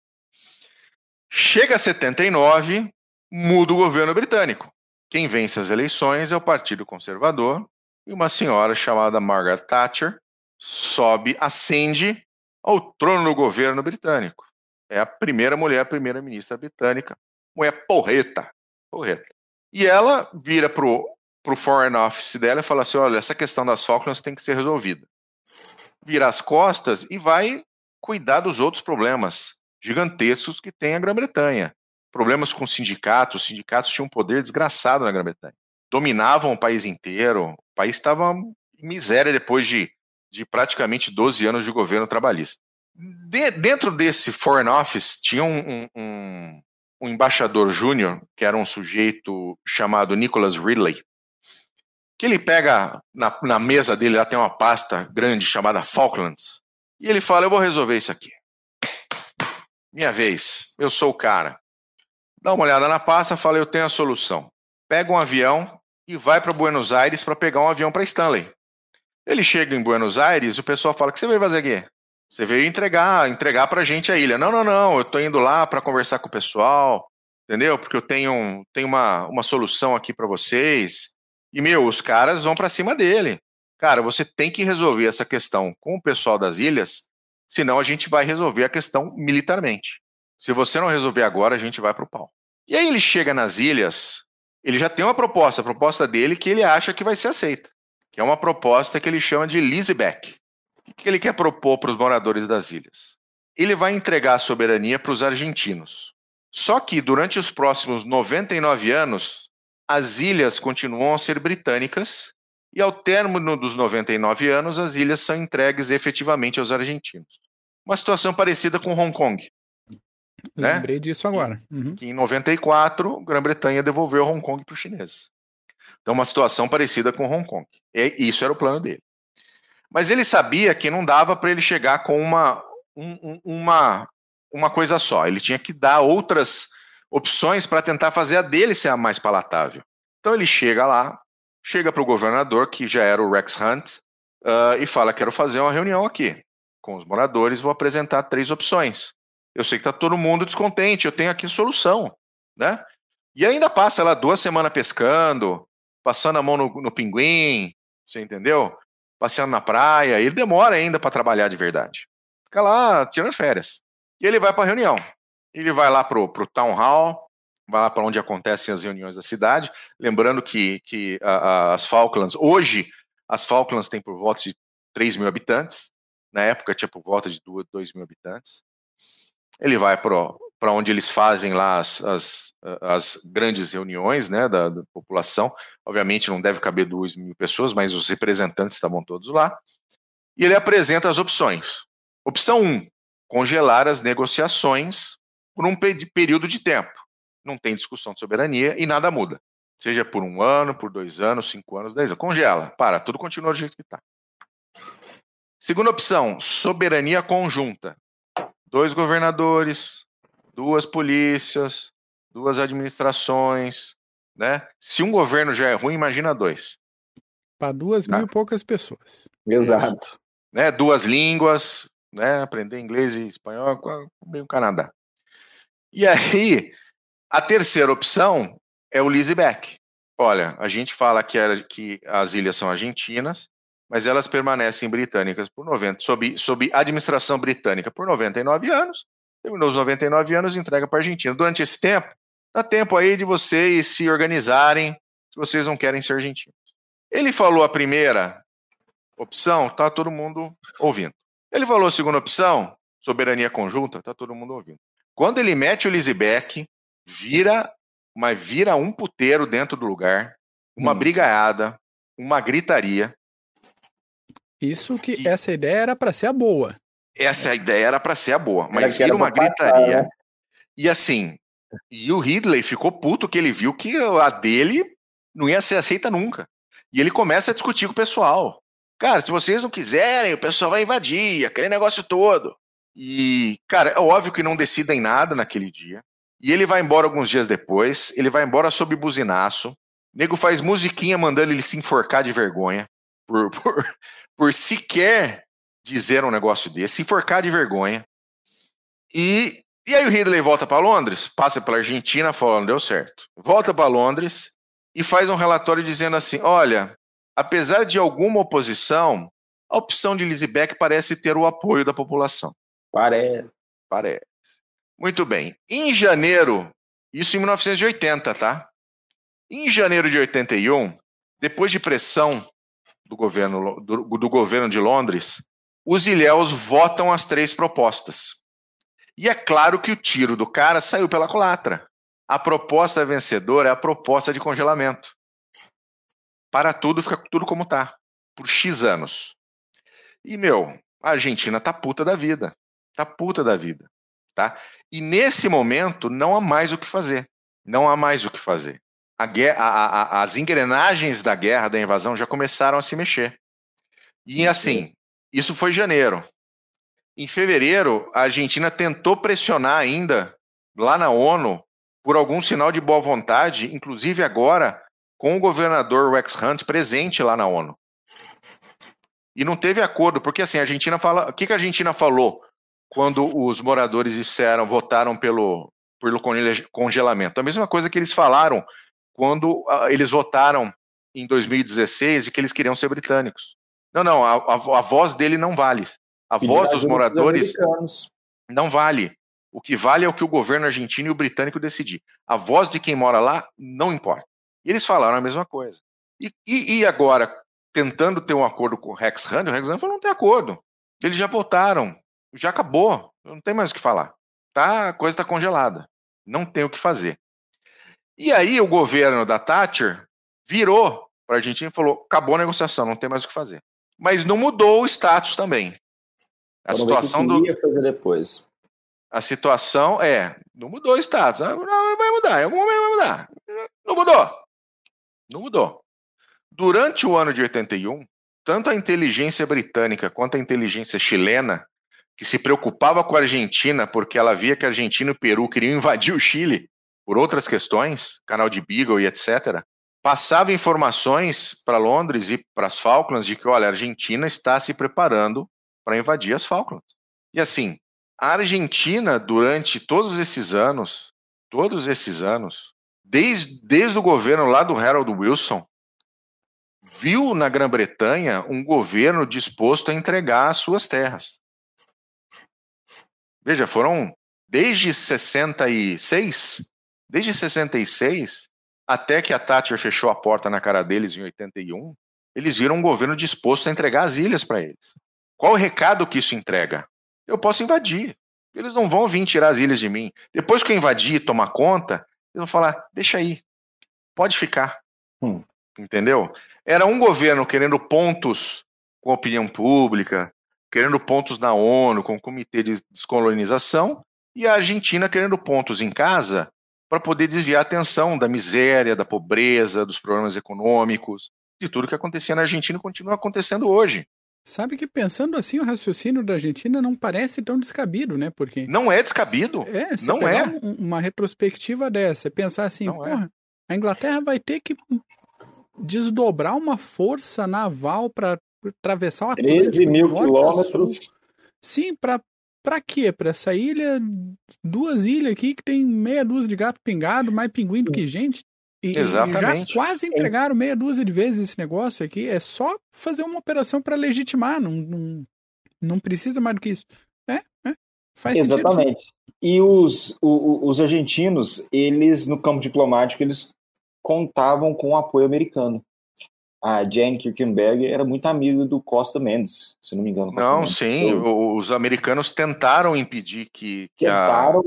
Chega a 79, muda o governo britânico. Quem vence as eleições é o Partido Conservador e uma senhora chamada Margaret Thatcher sobe, ascende ao trono do governo britânico. É a primeira mulher primeira-ministra britânica mulher porreta, porreta. E ela vira pro, pro Foreign Office dela e fala assim, olha, essa questão das Falklands tem que ser resolvida. Vira as costas e vai cuidar dos outros problemas gigantescos que tem a Grã-Bretanha. Problemas com sindicatos, os sindicatos tinham um poder desgraçado na Grã-Bretanha. Dominavam o país inteiro, o país estava em miséria depois de, de praticamente 12 anos de governo trabalhista. De, dentro desse Foreign Office tinha um, um, um embaixador júnior, que era um sujeito chamado Nicholas Ridley, que ele pega na, na mesa dele, lá tem uma pasta grande chamada Falklands, e ele fala: Eu vou resolver isso aqui. Minha vez, eu sou o cara. Dá uma olhada na pasta, fala: Eu tenho a solução. Pega um avião e vai para Buenos Aires para pegar um avião para Stanley. Ele chega em Buenos Aires, o pessoal fala: "O que você veio fazer aqui?" Você veio entregar, entregar pra gente a ilha. Não, não, não, eu tô indo lá para conversar com o pessoal, entendeu? Porque eu tenho, tenho uma, uma solução aqui para vocês. E, meu, os caras vão para cima dele. Cara, você tem que resolver essa questão com o pessoal das ilhas, senão a gente vai resolver a questão militarmente. Se você não resolver agora, a gente vai pro pau. E aí ele chega nas ilhas, ele já tem uma proposta, a proposta dele que ele acha que vai ser aceita, que é uma proposta que ele chama de leaseback. O que ele quer propor para os moradores das ilhas? Ele vai entregar a soberania para os argentinos. Só que durante os próximos 99 anos, as ilhas continuam a ser britânicas e ao término dos 99 anos, as ilhas são entregues efetivamente aos argentinos. Uma situação parecida com Hong Kong. Né? Lembrei disso agora. Uhum. Que em 94, Grã-Bretanha devolveu Hong Kong para os chineses. Então, uma situação parecida com Hong Kong. E isso era o plano dele. Mas ele sabia que não dava para ele chegar com uma, um, uma, uma coisa só. Ele tinha que dar outras opções para tentar fazer a dele ser a mais palatável. Então ele chega lá, chega para o governador, que já era o Rex Hunt, uh, e fala: Quero fazer uma reunião aqui com os moradores, vou apresentar três opções. Eu sei que está todo mundo descontente, eu tenho aqui solução. Né? E ainda passa lá duas semanas pescando, passando a mão no, no pinguim, você entendeu? passeando na praia, ele demora ainda para trabalhar de verdade. Fica lá tirando férias. E ele vai para a reunião. Ele vai lá para o Town Hall, vai lá para onde acontecem as reuniões da cidade. Lembrando que, que a, a, as Falklands, hoje, as Falklands têm por volta de 3 mil habitantes. Na época tinha por volta de 2 mil habitantes. Ele vai para para onde eles fazem lá as, as, as grandes reuniões né, da, da, população. Obviamente não deve caber duas mil pessoas, mas os representantes estavam todos lá. E ele apresenta as opções. Opção 1, um, congelar as negociações por um período de tempo. Não tem discussão de soberania e nada muda. Seja por um ano, por dois anos, cinco anos, dez anos. Congela, para, tudo continua do jeito que está. Segunda opção, soberania conjunta. Dois governadores, duas polícias, duas administrações, né? Se um governo já é ruim, imagina dois. Para duas mil e poucas pessoas. Exato. Né? Duas línguas, né? Aprender inglês e espanhol, bem o Canadá. E aí, a terceira opção é o leaseback. Olha, a gente fala que, era, que as ilhas são argentinas, mas elas permanecem britânicas por 90, sob, sob administração britânica por 99 anos, terminou os 99 anos e entrega para a Argentina. Durante esse tempo, dá tempo aí de vocês se organizarem se vocês não querem ser argentinos. Ele falou a primeira opção, tá todo mundo ouvindo. Ele falou a segunda opção, soberania conjunta, tá todo mundo ouvindo. Quando ele mete o Lisbeck, vira, mas vira um puteiro dentro do lugar, uma hum. brigaiada, uma gritaria. Isso que e... essa ideia era para ser a boa. Essa ideia era para ser a boa, mas vira uma gritaria. Passar, né? E assim, e o Ridley ficou puto que ele viu que a dele não ia ser aceita nunca. E ele começa a discutir com o pessoal. Cara, se vocês não quiserem, o pessoal vai invadir, aquele negócio todo. E, cara, é óbvio que não decidem nada naquele dia. E ele vai embora alguns dias depois, ele vai embora sob buzinaço. O nego faz musiquinha mandando ele se enforcar de vergonha por, por, por sequer dizer um negócio desse, se enforcar de vergonha. E, e aí o Ridley volta para Londres, passa pela Argentina, falando deu certo. Volta para Londres e faz um relatório dizendo assim: olha, apesar de alguma oposição, a opção de Lisbeck parece ter o apoio da população. Parece. Parece. Muito bem. Em janeiro, isso em 1980, tá? Em janeiro de 81, depois de pressão do governo, do, do governo de Londres, os ilhéus votam as três propostas. E é claro que o tiro do cara saiu pela culatra. A proposta vencedora é a proposta de congelamento. Para tudo, fica tudo como tá. Por X anos. E, meu, a Argentina tá puta da vida. Tá puta da vida. Tá? E nesse momento, não há mais o que fazer. Não há mais o que fazer. A guerra, a, a, as engrenagens da guerra, da invasão, já começaram a se mexer. E assim, isso foi janeiro. Em fevereiro, a Argentina tentou pressionar ainda lá na ONU por algum sinal de boa vontade, inclusive agora com o governador Rex Hunt presente lá na ONU. E não teve acordo, porque assim, a Argentina fala. O que, que a Argentina falou quando os moradores disseram, votaram pelo, pelo congelamento? A mesma coisa que eles falaram quando uh, eles votaram em 2016 e que eles queriam ser britânicos. Não, não, a, a, a voz dele não vale. A e voz dos moradores não vale. O que vale é o que o governo argentino e o britânico decidir. A voz de quem mora lá não importa. E eles falaram a mesma coisa. E, e, e agora, tentando ter um acordo com o Rex Hunt, o Rex Hunt falou, não tem acordo. Eles já votaram, já acabou, não tem mais o que falar. Tá, a coisa está congelada. Não tem o que fazer. E aí o governo da Thatcher virou para a Argentina e falou: acabou a negociação, não tem mais o que fazer. Mas não mudou o status também. A situação do. fazer depois. A situação é, não mudou o status. Ah, não, vai mudar, em algum momento vai mudar. Não mudou. Não mudou. Durante o ano de 81, tanto a inteligência britânica quanto a inteligência chilena, que se preocupava com a Argentina porque ela via que a Argentina e o Peru queriam invadir o Chile por outras questões, canal de Beagle e etc., passava informações para Londres e para as Falklands de que, olha, a Argentina está se preparando para invadir as Falklands. E assim, a Argentina, durante todos esses anos, todos esses anos, desde, desde o governo lá do Harold Wilson, viu na Grã-Bretanha um governo disposto a entregar as suas terras. Veja, foram desde 66, desde 66 até que a Thatcher fechou a porta na cara deles em 81, eles viram um governo disposto a entregar as ilhas para eles. Qual o recado que isso entrega? Eu posso invadir. Eles não vão vir tirar as ilhas de mim. Depois que eu invadir e tomar conta, eles vão falar: deixa aí, pode ficar. Hum. Entendeu? Era um governo querendo pontos com a opinião pública, querendo pontos na ONU, com o Comitê de Descolonização, e a Argentina querendo pontos em casa para poder desviar a atenção da miséria, da pobreza, dos problemas econômicos, de tudo que acontecia na Argentina e continua acontecendo hoje. Sabe que pensando assim, o raciocínio da Argentina não parece tão descabido, né? Porque não é descabido. É, não é. Uma retrospectiva dessa, pensar assim, não é. porra, é. a Inglaterra vai ter que desdobrar uma força naval para atravessar o Atlântico 13 mil quilômetros. Sim, para Pra quê? Pra essa ilha, duas ilhas aqui que tem meia dúzia de gato pingado, mais pinguim do que gente. E, Exatamente. E já quase entregaram meia dúzia de vezes esse negócio aqui. É só fazer uma operação para legitimar. Não, não, não precisa mais do que isso. É, é. Faz Exatamente. Sentido, e os, o, os argentinos, eles, no campo diplomático, eles contavam com o apoio americano a Jane Kirkenberg era muito amiga do Costa Mendes, se não me engano. Não, Mendes. sim, então, os americanos tentaram impedir que, que, tentaram. A,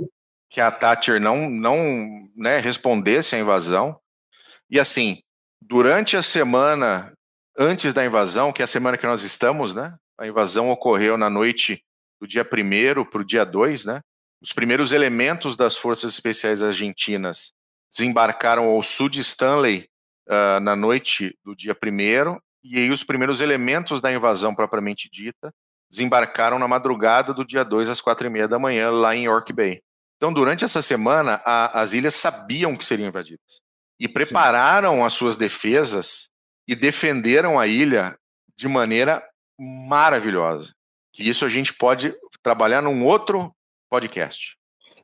que a Thatcher não, não né, respondesse à invasão. E assim, durante a semana antes da invasão, que é a semana que nós estamos, né? A invasão ocorreu na noite do dia 1 para o dia 2, né? Os primeiros elementos das forças especiais argentinas desembarcaram ao sul de Stanley uh, na noite do dia primeiro, e aí os primeiros elementos da invasão propriamente dita desembarcaram na madrugada do dia 2 às quatro e meia da manhã lá em York Bay. Então, durante essa semana, a, as ilhas sabiam que seriam invadidas e prepararam Sim. as suas defesas e defenderam a ilha de maneira maravilhosa. Que isso a gente pode trabalhar num outro podcast.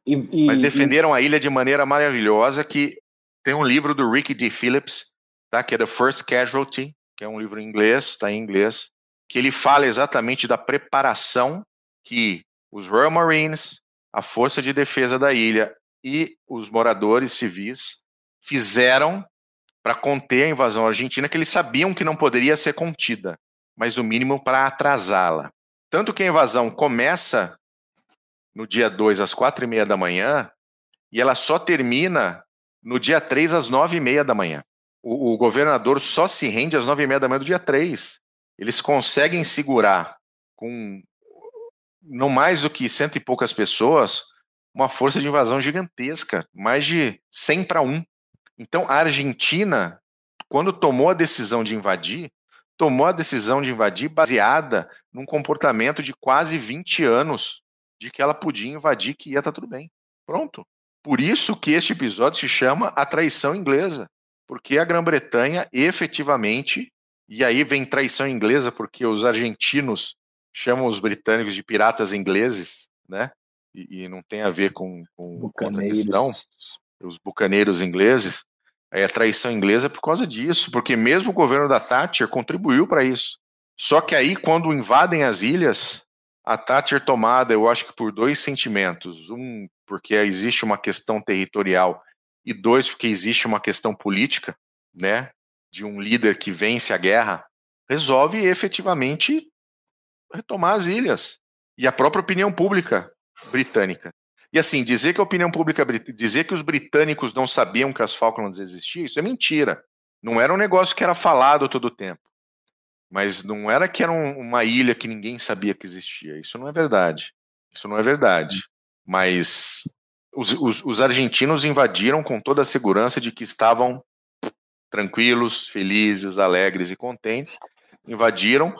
E, e, Mas defenderam e... a ilha de maneira maravilhosa que tem um livro do Ricky D. Phillips tá? que é The First Casualty, que é um livro em inglês, está em inglês, que ele fala exatamente da preparação que os Royal Marines, a Força de Defesa da ilha e os moradores civis fizeram para conter a invasão argentina, que eles sabiam que não poderia ser contida, mas no mínimo para atrasá-la. Tanto que a invasão começa no dia 2 às quatro e meia da manhã e ela só termina no dia 3 às nove e meia da manhã o, o governador só se rende às nove e meia da manhã do dia 3. Eles conseguem segurar com não mais do que cento e poucas pessoas uma força de invasão gigantesca, mais de 100 para 1. Então, a Argentina, quando tomou a decisão de invadir, tomou a decisão de invadir baseada num comportamento de quase 20 anos de que ela podia invadir, que ia estar tá tudo bem. Pronto. Por isso que este episódio se chama A Traição Inglesa porque a Grã-Bretanha efetivamente E aí vem traição inglesa, porque os argentinos chamam os britânicos de piratas ingleses, né? E, e não tem a ver com, com, com outra questão. Os bucaneiros ingleses. Aí a traição inglesa é por causa disso, porque mesmo o governo da Thatcher contribuiu para isso. Só que aí, quando invadem as ilhas, a Thatcher tomada, eu acho que por dois sentimentos. Um, porque existe uma questão territorial, e dois, porque existe uma questão política, né? De um líder que vence a guerra, resolve efetivamente retomar as ilhas. E a própria opinião pública britânica. E assim, dizer que a opinião pública, dizer que os britânicos não sabiam que as Falklands existiam, isso é mentira. Não era um negócio que era falado todo o tempo. Mas não era que era um, uma ilha que ninguém sabia que existia. Isso não é verdade. Isso não é verdade. Mas os, os, os argentinos invadiram com toda a segurança de que estavam tranquilos, felizes, alegres e contentes. Invadiram,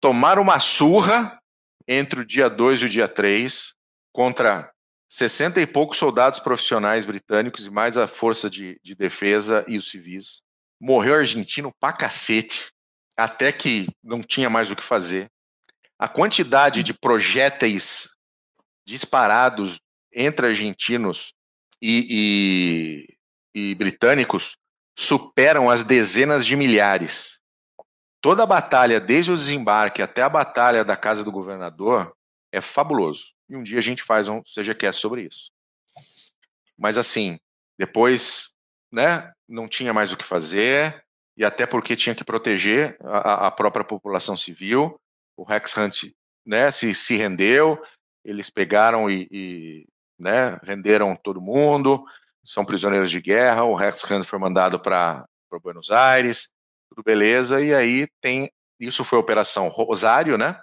tomaram uma surra entre o dia 2 e o dia 3 contra 60 e poucos soldados profissionais britânicos e mais a força de, de defesa e os civis. Morreu argentino pra cacete até que não tinha mais o que fazer. A quantidade de projéteis disparados entre argentinos e, e, e britânicos superam as dezenas de milhares. Toda a batalha, desde o desembarque até a batalha da casa do governador, é fabuloso. E um dia a gente faz um quer sobre isso. Mas assim, depois, né, não tinha mais o que fazer e até porque tinha que proteger a, a própria população civil. O Rex Hunt né, se, se rendeu, eles pegaram e, e né, renderam todo mundo, são prisioneiros de guerra. O Rex Hunt foi mandado para Buenos Aires, tudo beleza. E aí tem isso foi a Operação Rosário, né?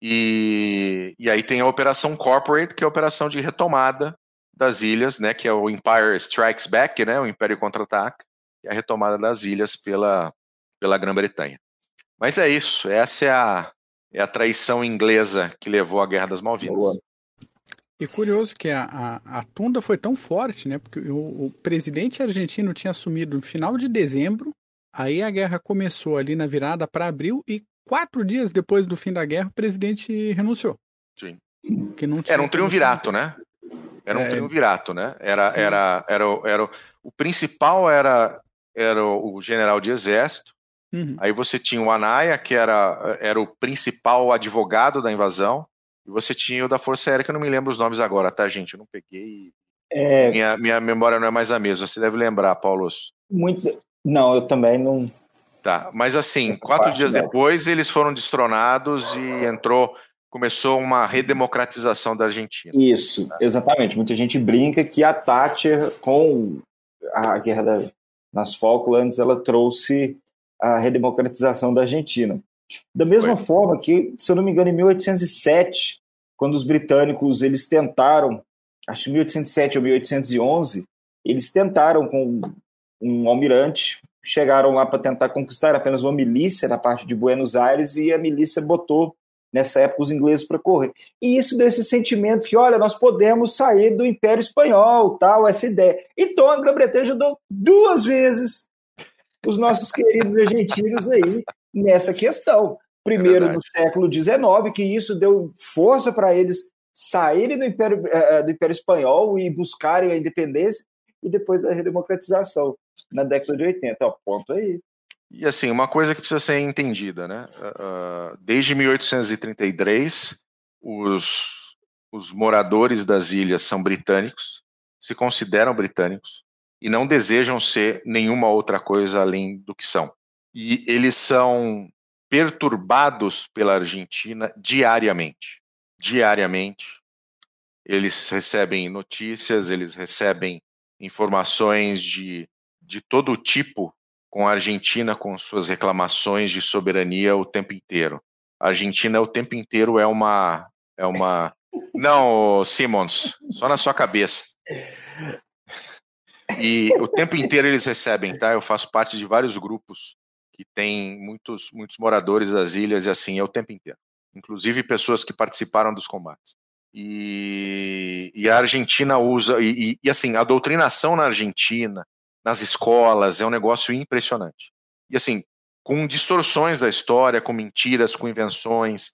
E, e aí tem a Operação Corporate, que é a operação de retomada das ilhas, né? Que é o Empire Strikes Back, né? O Império contra-ataca e a retomada das ilhas pela, pela Grã-Bretanha. Mas é isso, essa é a, é a traição inglesa que levou à Guerra das Malvinas. Boa. E curioso que a, a, a, tunda foi tão forte, né? Porque o, o, presidente argentino tinha assumido no final de dezembro, aí a guerra começou ali na virada para abril, e quatro dias depois do fim da guerra, o presidente renunciou. Sim. Que não Era um triunvirato, né? Era um é... triunvirato, né? Era, era, era, era, era, o principal era era o general de exército. Uhum. Aí você tinha o Anaya, que era, era o principal advogado da invasão. E você tinha o da Força Aérea, que eu não me lembro os nomes agora, tá, gente? Eu não peguei. É... Minha, minha memória não é mais a mesma. Você deve lembrar, Paulo. Muito. Não, eu também não. Tá, mas assim, quatro dias depois eles foram destronados e entrou, começou uma redemocratização da Argentina. Isso, exatamente. Muita gente brinca que a Thatcher, com a guerra da, nas Falklands, ela trouxe a redemocratização da Argentina. Da mesma Foi. forma que, se eu não me engano, em 1807, quando os britânicos eles tentaram, acho que 1807 ou 1811, eles tentaram com um almirante, chegaram lá para tentar conquistar apenas uma milícia na parte de Buenos Aires e a milícia botou nessa época os ingleses para correr. E isso deu esse sentimento que, olha, nós podemos sair do Império Espanhol, tal, essa ideia. Então a Grã-Bretanha ajudou duas vezes os nossos queridos argentinos aí nessa questão. Primeiro é no século XIX, que isso deu força para eles saírem do Império, uh, do Império Espanhol e buscarem a independência, e depois a redemocratização na década de 80. Ó, ponto aí. E assim, uma coisa que precisa ser entendida, né? Uh, desde 1833, os, os moradores das ilhas são britânicos, se consideram britânicos e não desejam ser nenhuma outra coisa além do que são. E eles são perturbados pela Argentina diariamente. Diariamente. Eles recebem notícias, eles recebem informações de, de todo tipo com a Argentina com suas reclamações de soberania o tempo inteiro. A Argentina o tempo inteiro é uma é uma não, Simons, só na sua cabeça. E o tempo inteiro eles recebem, tá? Eu faço parte de vários grupos que tem muitos muitos moradores das ilhas e assim é o tempo inteiro, inclusive pessoas que participaram dos combates. E, e a Argentina usa e, e, e assim a doutrinação na Argentina nas escolas, é um negócio impressionante. E assim, com distorções da história, com mentiras, com invenções.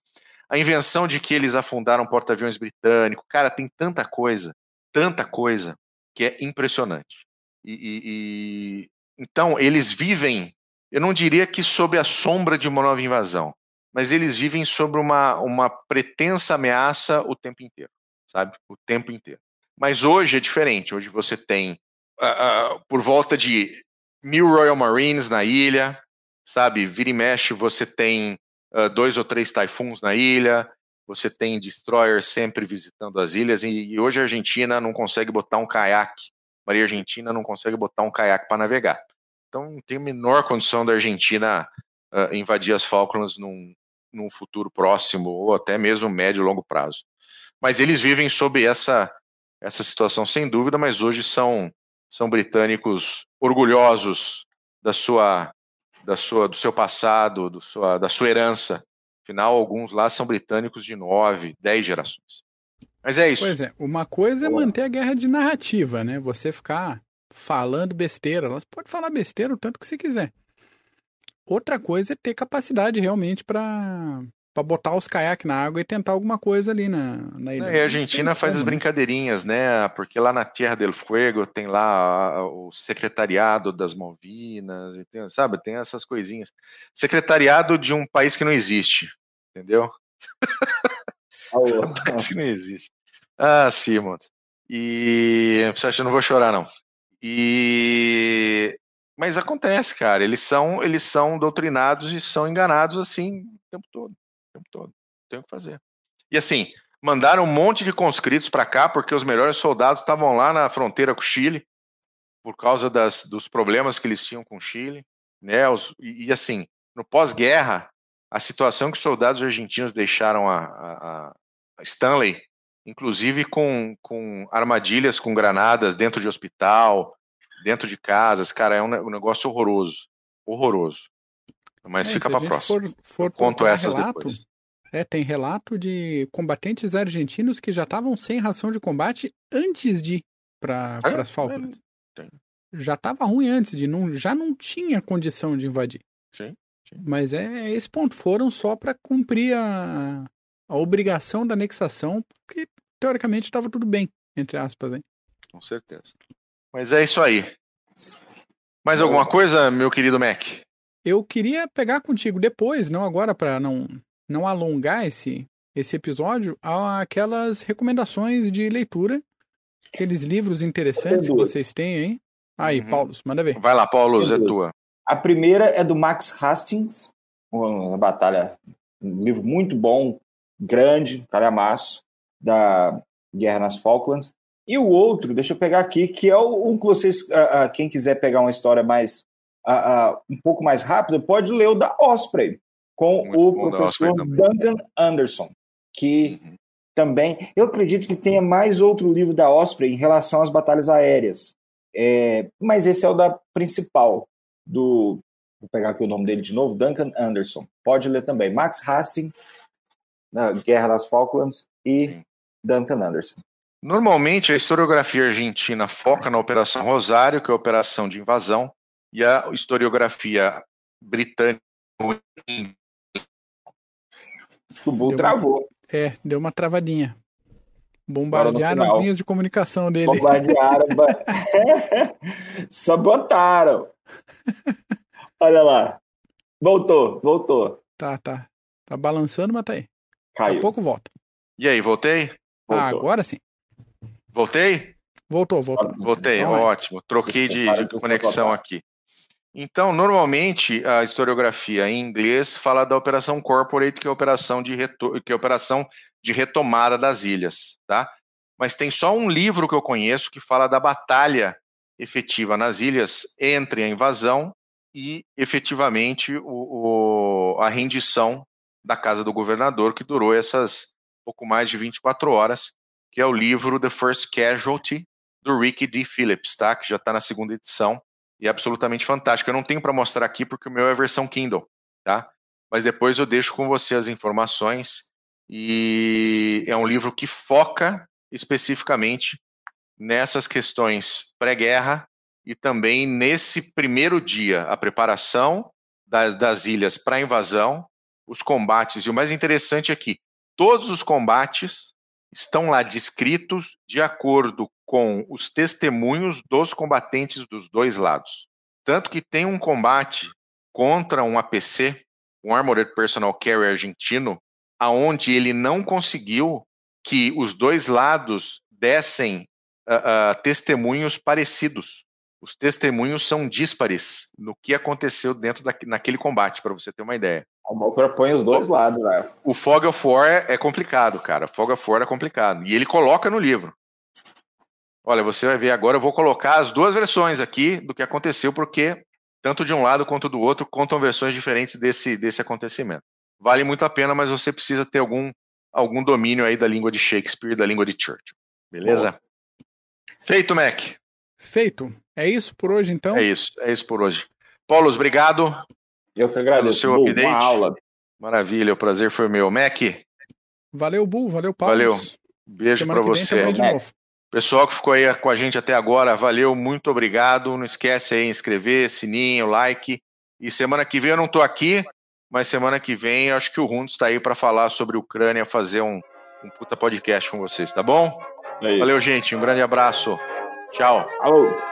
A invenção de que eles afundaram porta-aviões britânico. Cara, tem tanta coisa, tanta coisa, que é impressionante. E, e, e, então, eles vivem, eu não diria que sob a sombra de uma nova invasão, mas eles vivem sobre uma, uma pretensa ameaça o tempo inteiro, sabe? O tempo inteiro. Mas hoje é diferente. Hoje você tem uh, uh, por volta de mil Royal Marines na ilha, sabe? Vira e mexe, você tem uh, dois ou três Typhoons na ilha, você tem destroyers sempre visitando as ilhas, e, e hoje a Argentina não consegue botar um caiaque, Maria Argentina não consegue botar um caiaque para navegar. Então não tem a menor condição da Argentina uh, invadir as Falklands num, num futuro próximo, ou até mesmo médio e longo prazo. Mas eles vivem sob essa, essa situação sem dúvida, mas hoje são, são britânicos orgulhosos da sua da sua, do seu passado, do sua, da sua herança. Afinal, alguns lá são britânicos de nove, dez gerações. Mas é isso. Pois é, uma coisa é manter a guerra de narrativa, né? Você ficar falando besteira. Você pode falar besteira o tanto que você quiser. Outra coisa é ter capacidade realmente para para botar os caiaques na água e tentar alguma coisa ali na, na ilha. É, e a Argentina faz as brincadeirinhas, né? Porque lá na Tierra del Fuego tem lá o secretariado das Malvinas, tem, sabe? Tem essas coisinhas. Secretariado de um país que não existe, entendeu? um país que não existe. Ah, Simons. E você acha que eu não vou chorar, não. E mas acontece, cara. Eles são, eles são doutrinados e são enganados assim o tempo todo tempo todo. Tem o que fazer. E assim, mandaram um monte de conscritos para cá, porque os melhores soldados estavam lá na fronteira com o Chile, por causa das, dos problemas que eles tinham com o Chile. Né? Os, e, e, assim, no pós-guerra, a situação que os soldados argentinos deixaram a, a, a Stanley, inclusive com, com armadilhas com granadas dentro de hospital, dentro de casas, cara, é um, um negócio horroroso. Horroroso. Mas é, fica para próxima. For, for conto essas relato, depois. É, tem relato de combatentes argentinos que já estavam sem ração de combate antes de ir para é, as Falklands. É, já estava ruim antes de não, já não tinha condição de invadir. Sim, sim. Mas é esse ponto foram só para cumprir a, a obrigação da anexação, porque teoricamente estava tudo bem, entre aspas, hein? Com certeza. Mas é isso aí. Mais alguma coisa, meu querido Mac? Eu queria pegar contigo depois, não agora para não não alongar esse esse episódio, aquelas recomendações de leitura, aqueles livros interessantes que vocês têm, hein? Aí, uhum. Paulo, manda ver. Vai lá, Paulo, é tua. A primeira é do Max Hastings, uma batalha, um livro muito bom, grande, calhamaço, da Guerra nas Falklands. E o outro, deixa eu pegar aqui, que é o um que vocês, uh, uh, quem quiser pegar uma história mais uh, um pouco mais rápido, pode ler o da Osprey, com Muito o professor Duncan Anderson, que uhum. também, eu acredito que tenha mais outro livro da Osprey em relação às batalhas aéreas, é, mas esse é o da principal, do, vou pegar aqui o nome dele de novo, Duncan Anderson, pode ler também, Max Hastings, na Guerra das Falklands, e Sim. Duncan Anderson. Normalmente, a historiografia argentina foca na Operação Rosário, que é a operação de invasão, e a historiografia britânica. O Bull travou. É, deu uma travadinha. Bombardearam as linhas de comunicação dele. Bombardearam. Sabotaram. Olha lá. Voltou, voltou. Tá, tá. Tá balançando, mas tá aí. Caiu. Daqui a pouco volta. E aí, voltei? Ah, agora sim. Voltei? Voltou, voltou. Voltei, então, ótimo. Troquei de, de conexão aqui. Então, normalmente, a historiografia em inglês fala da operação corporate, que é a operação de, que é operação de retomada das ilhas, tá? Mas tem só um livro que eu conheço que fala da batalha efetiva nas ilhas entre a invasão e, efetivamente, o, o... a rendição da casa do governador, que durou essas pouco mais de 24 horas, que é o livro The First Casualty, do Ricky D. Phillips, tá? Que já está na segunda edição e é absolutamente fantástico. Eu não tenho para mostrar aqui porque o meu é versão Kindle, tá? Mas depois eu deixo com você as informações e é um livro que foca especificamente nessas questões pré-guerra e também nesse primeiro dia, a preparação das, das ilhas para a invasão, os combates, e o mais interessante é que todos os combates estão lá descritos de acordo com os testemunhos dos combatentes dos dois lados. Tanto que tem um combate contra um APC, um Armored Personal Carrier argentino, aonde ele não conseguiu que os dois lados dessem uh, uh, testemunhos parecidos. Os testemunhos são díspares no que aconteceu dentro da, naquele combate, para você ter uma ideia. O mal propõe os dois lados, né? O Fog of War é, é complicado, cara. Fog of War é complicado. E ele coloca no livro. Olha, você vai ver agora, eu vou colocar as duas versões aqui do que aconteceu, porque tanto de um lado quanto do outro contam versões diferentes desse, desse acontecimento. Vale muito a pena, mas você precisa ter algum, algum domínio aí da língua de Shakespeare, da língua de Churchill. Beleza? Feito, Mac. Feito. É isso por hoje, então? É isso, é isso por hoje. Paulo, obrigado. Eu que agradeço. seu Bull, update. aula. Maravilha, o prazer foi meu. Mac. Valeu, Bull. Valeu, Paulo. Valeu. Beijo para você. Pessoal que ficou aí com a gente até agora, valeu, muito obrigado. Não esquece aí inscrever, sininho, like. E semana que vem eu não estou aqui, mas semana que vem eu acho que o Runtos está aí para falar sobre Ucrânia, fazer um, um puta podcast com vocês, tá bom? É valeu, gente. Um grande abraço. Tchau. Alô.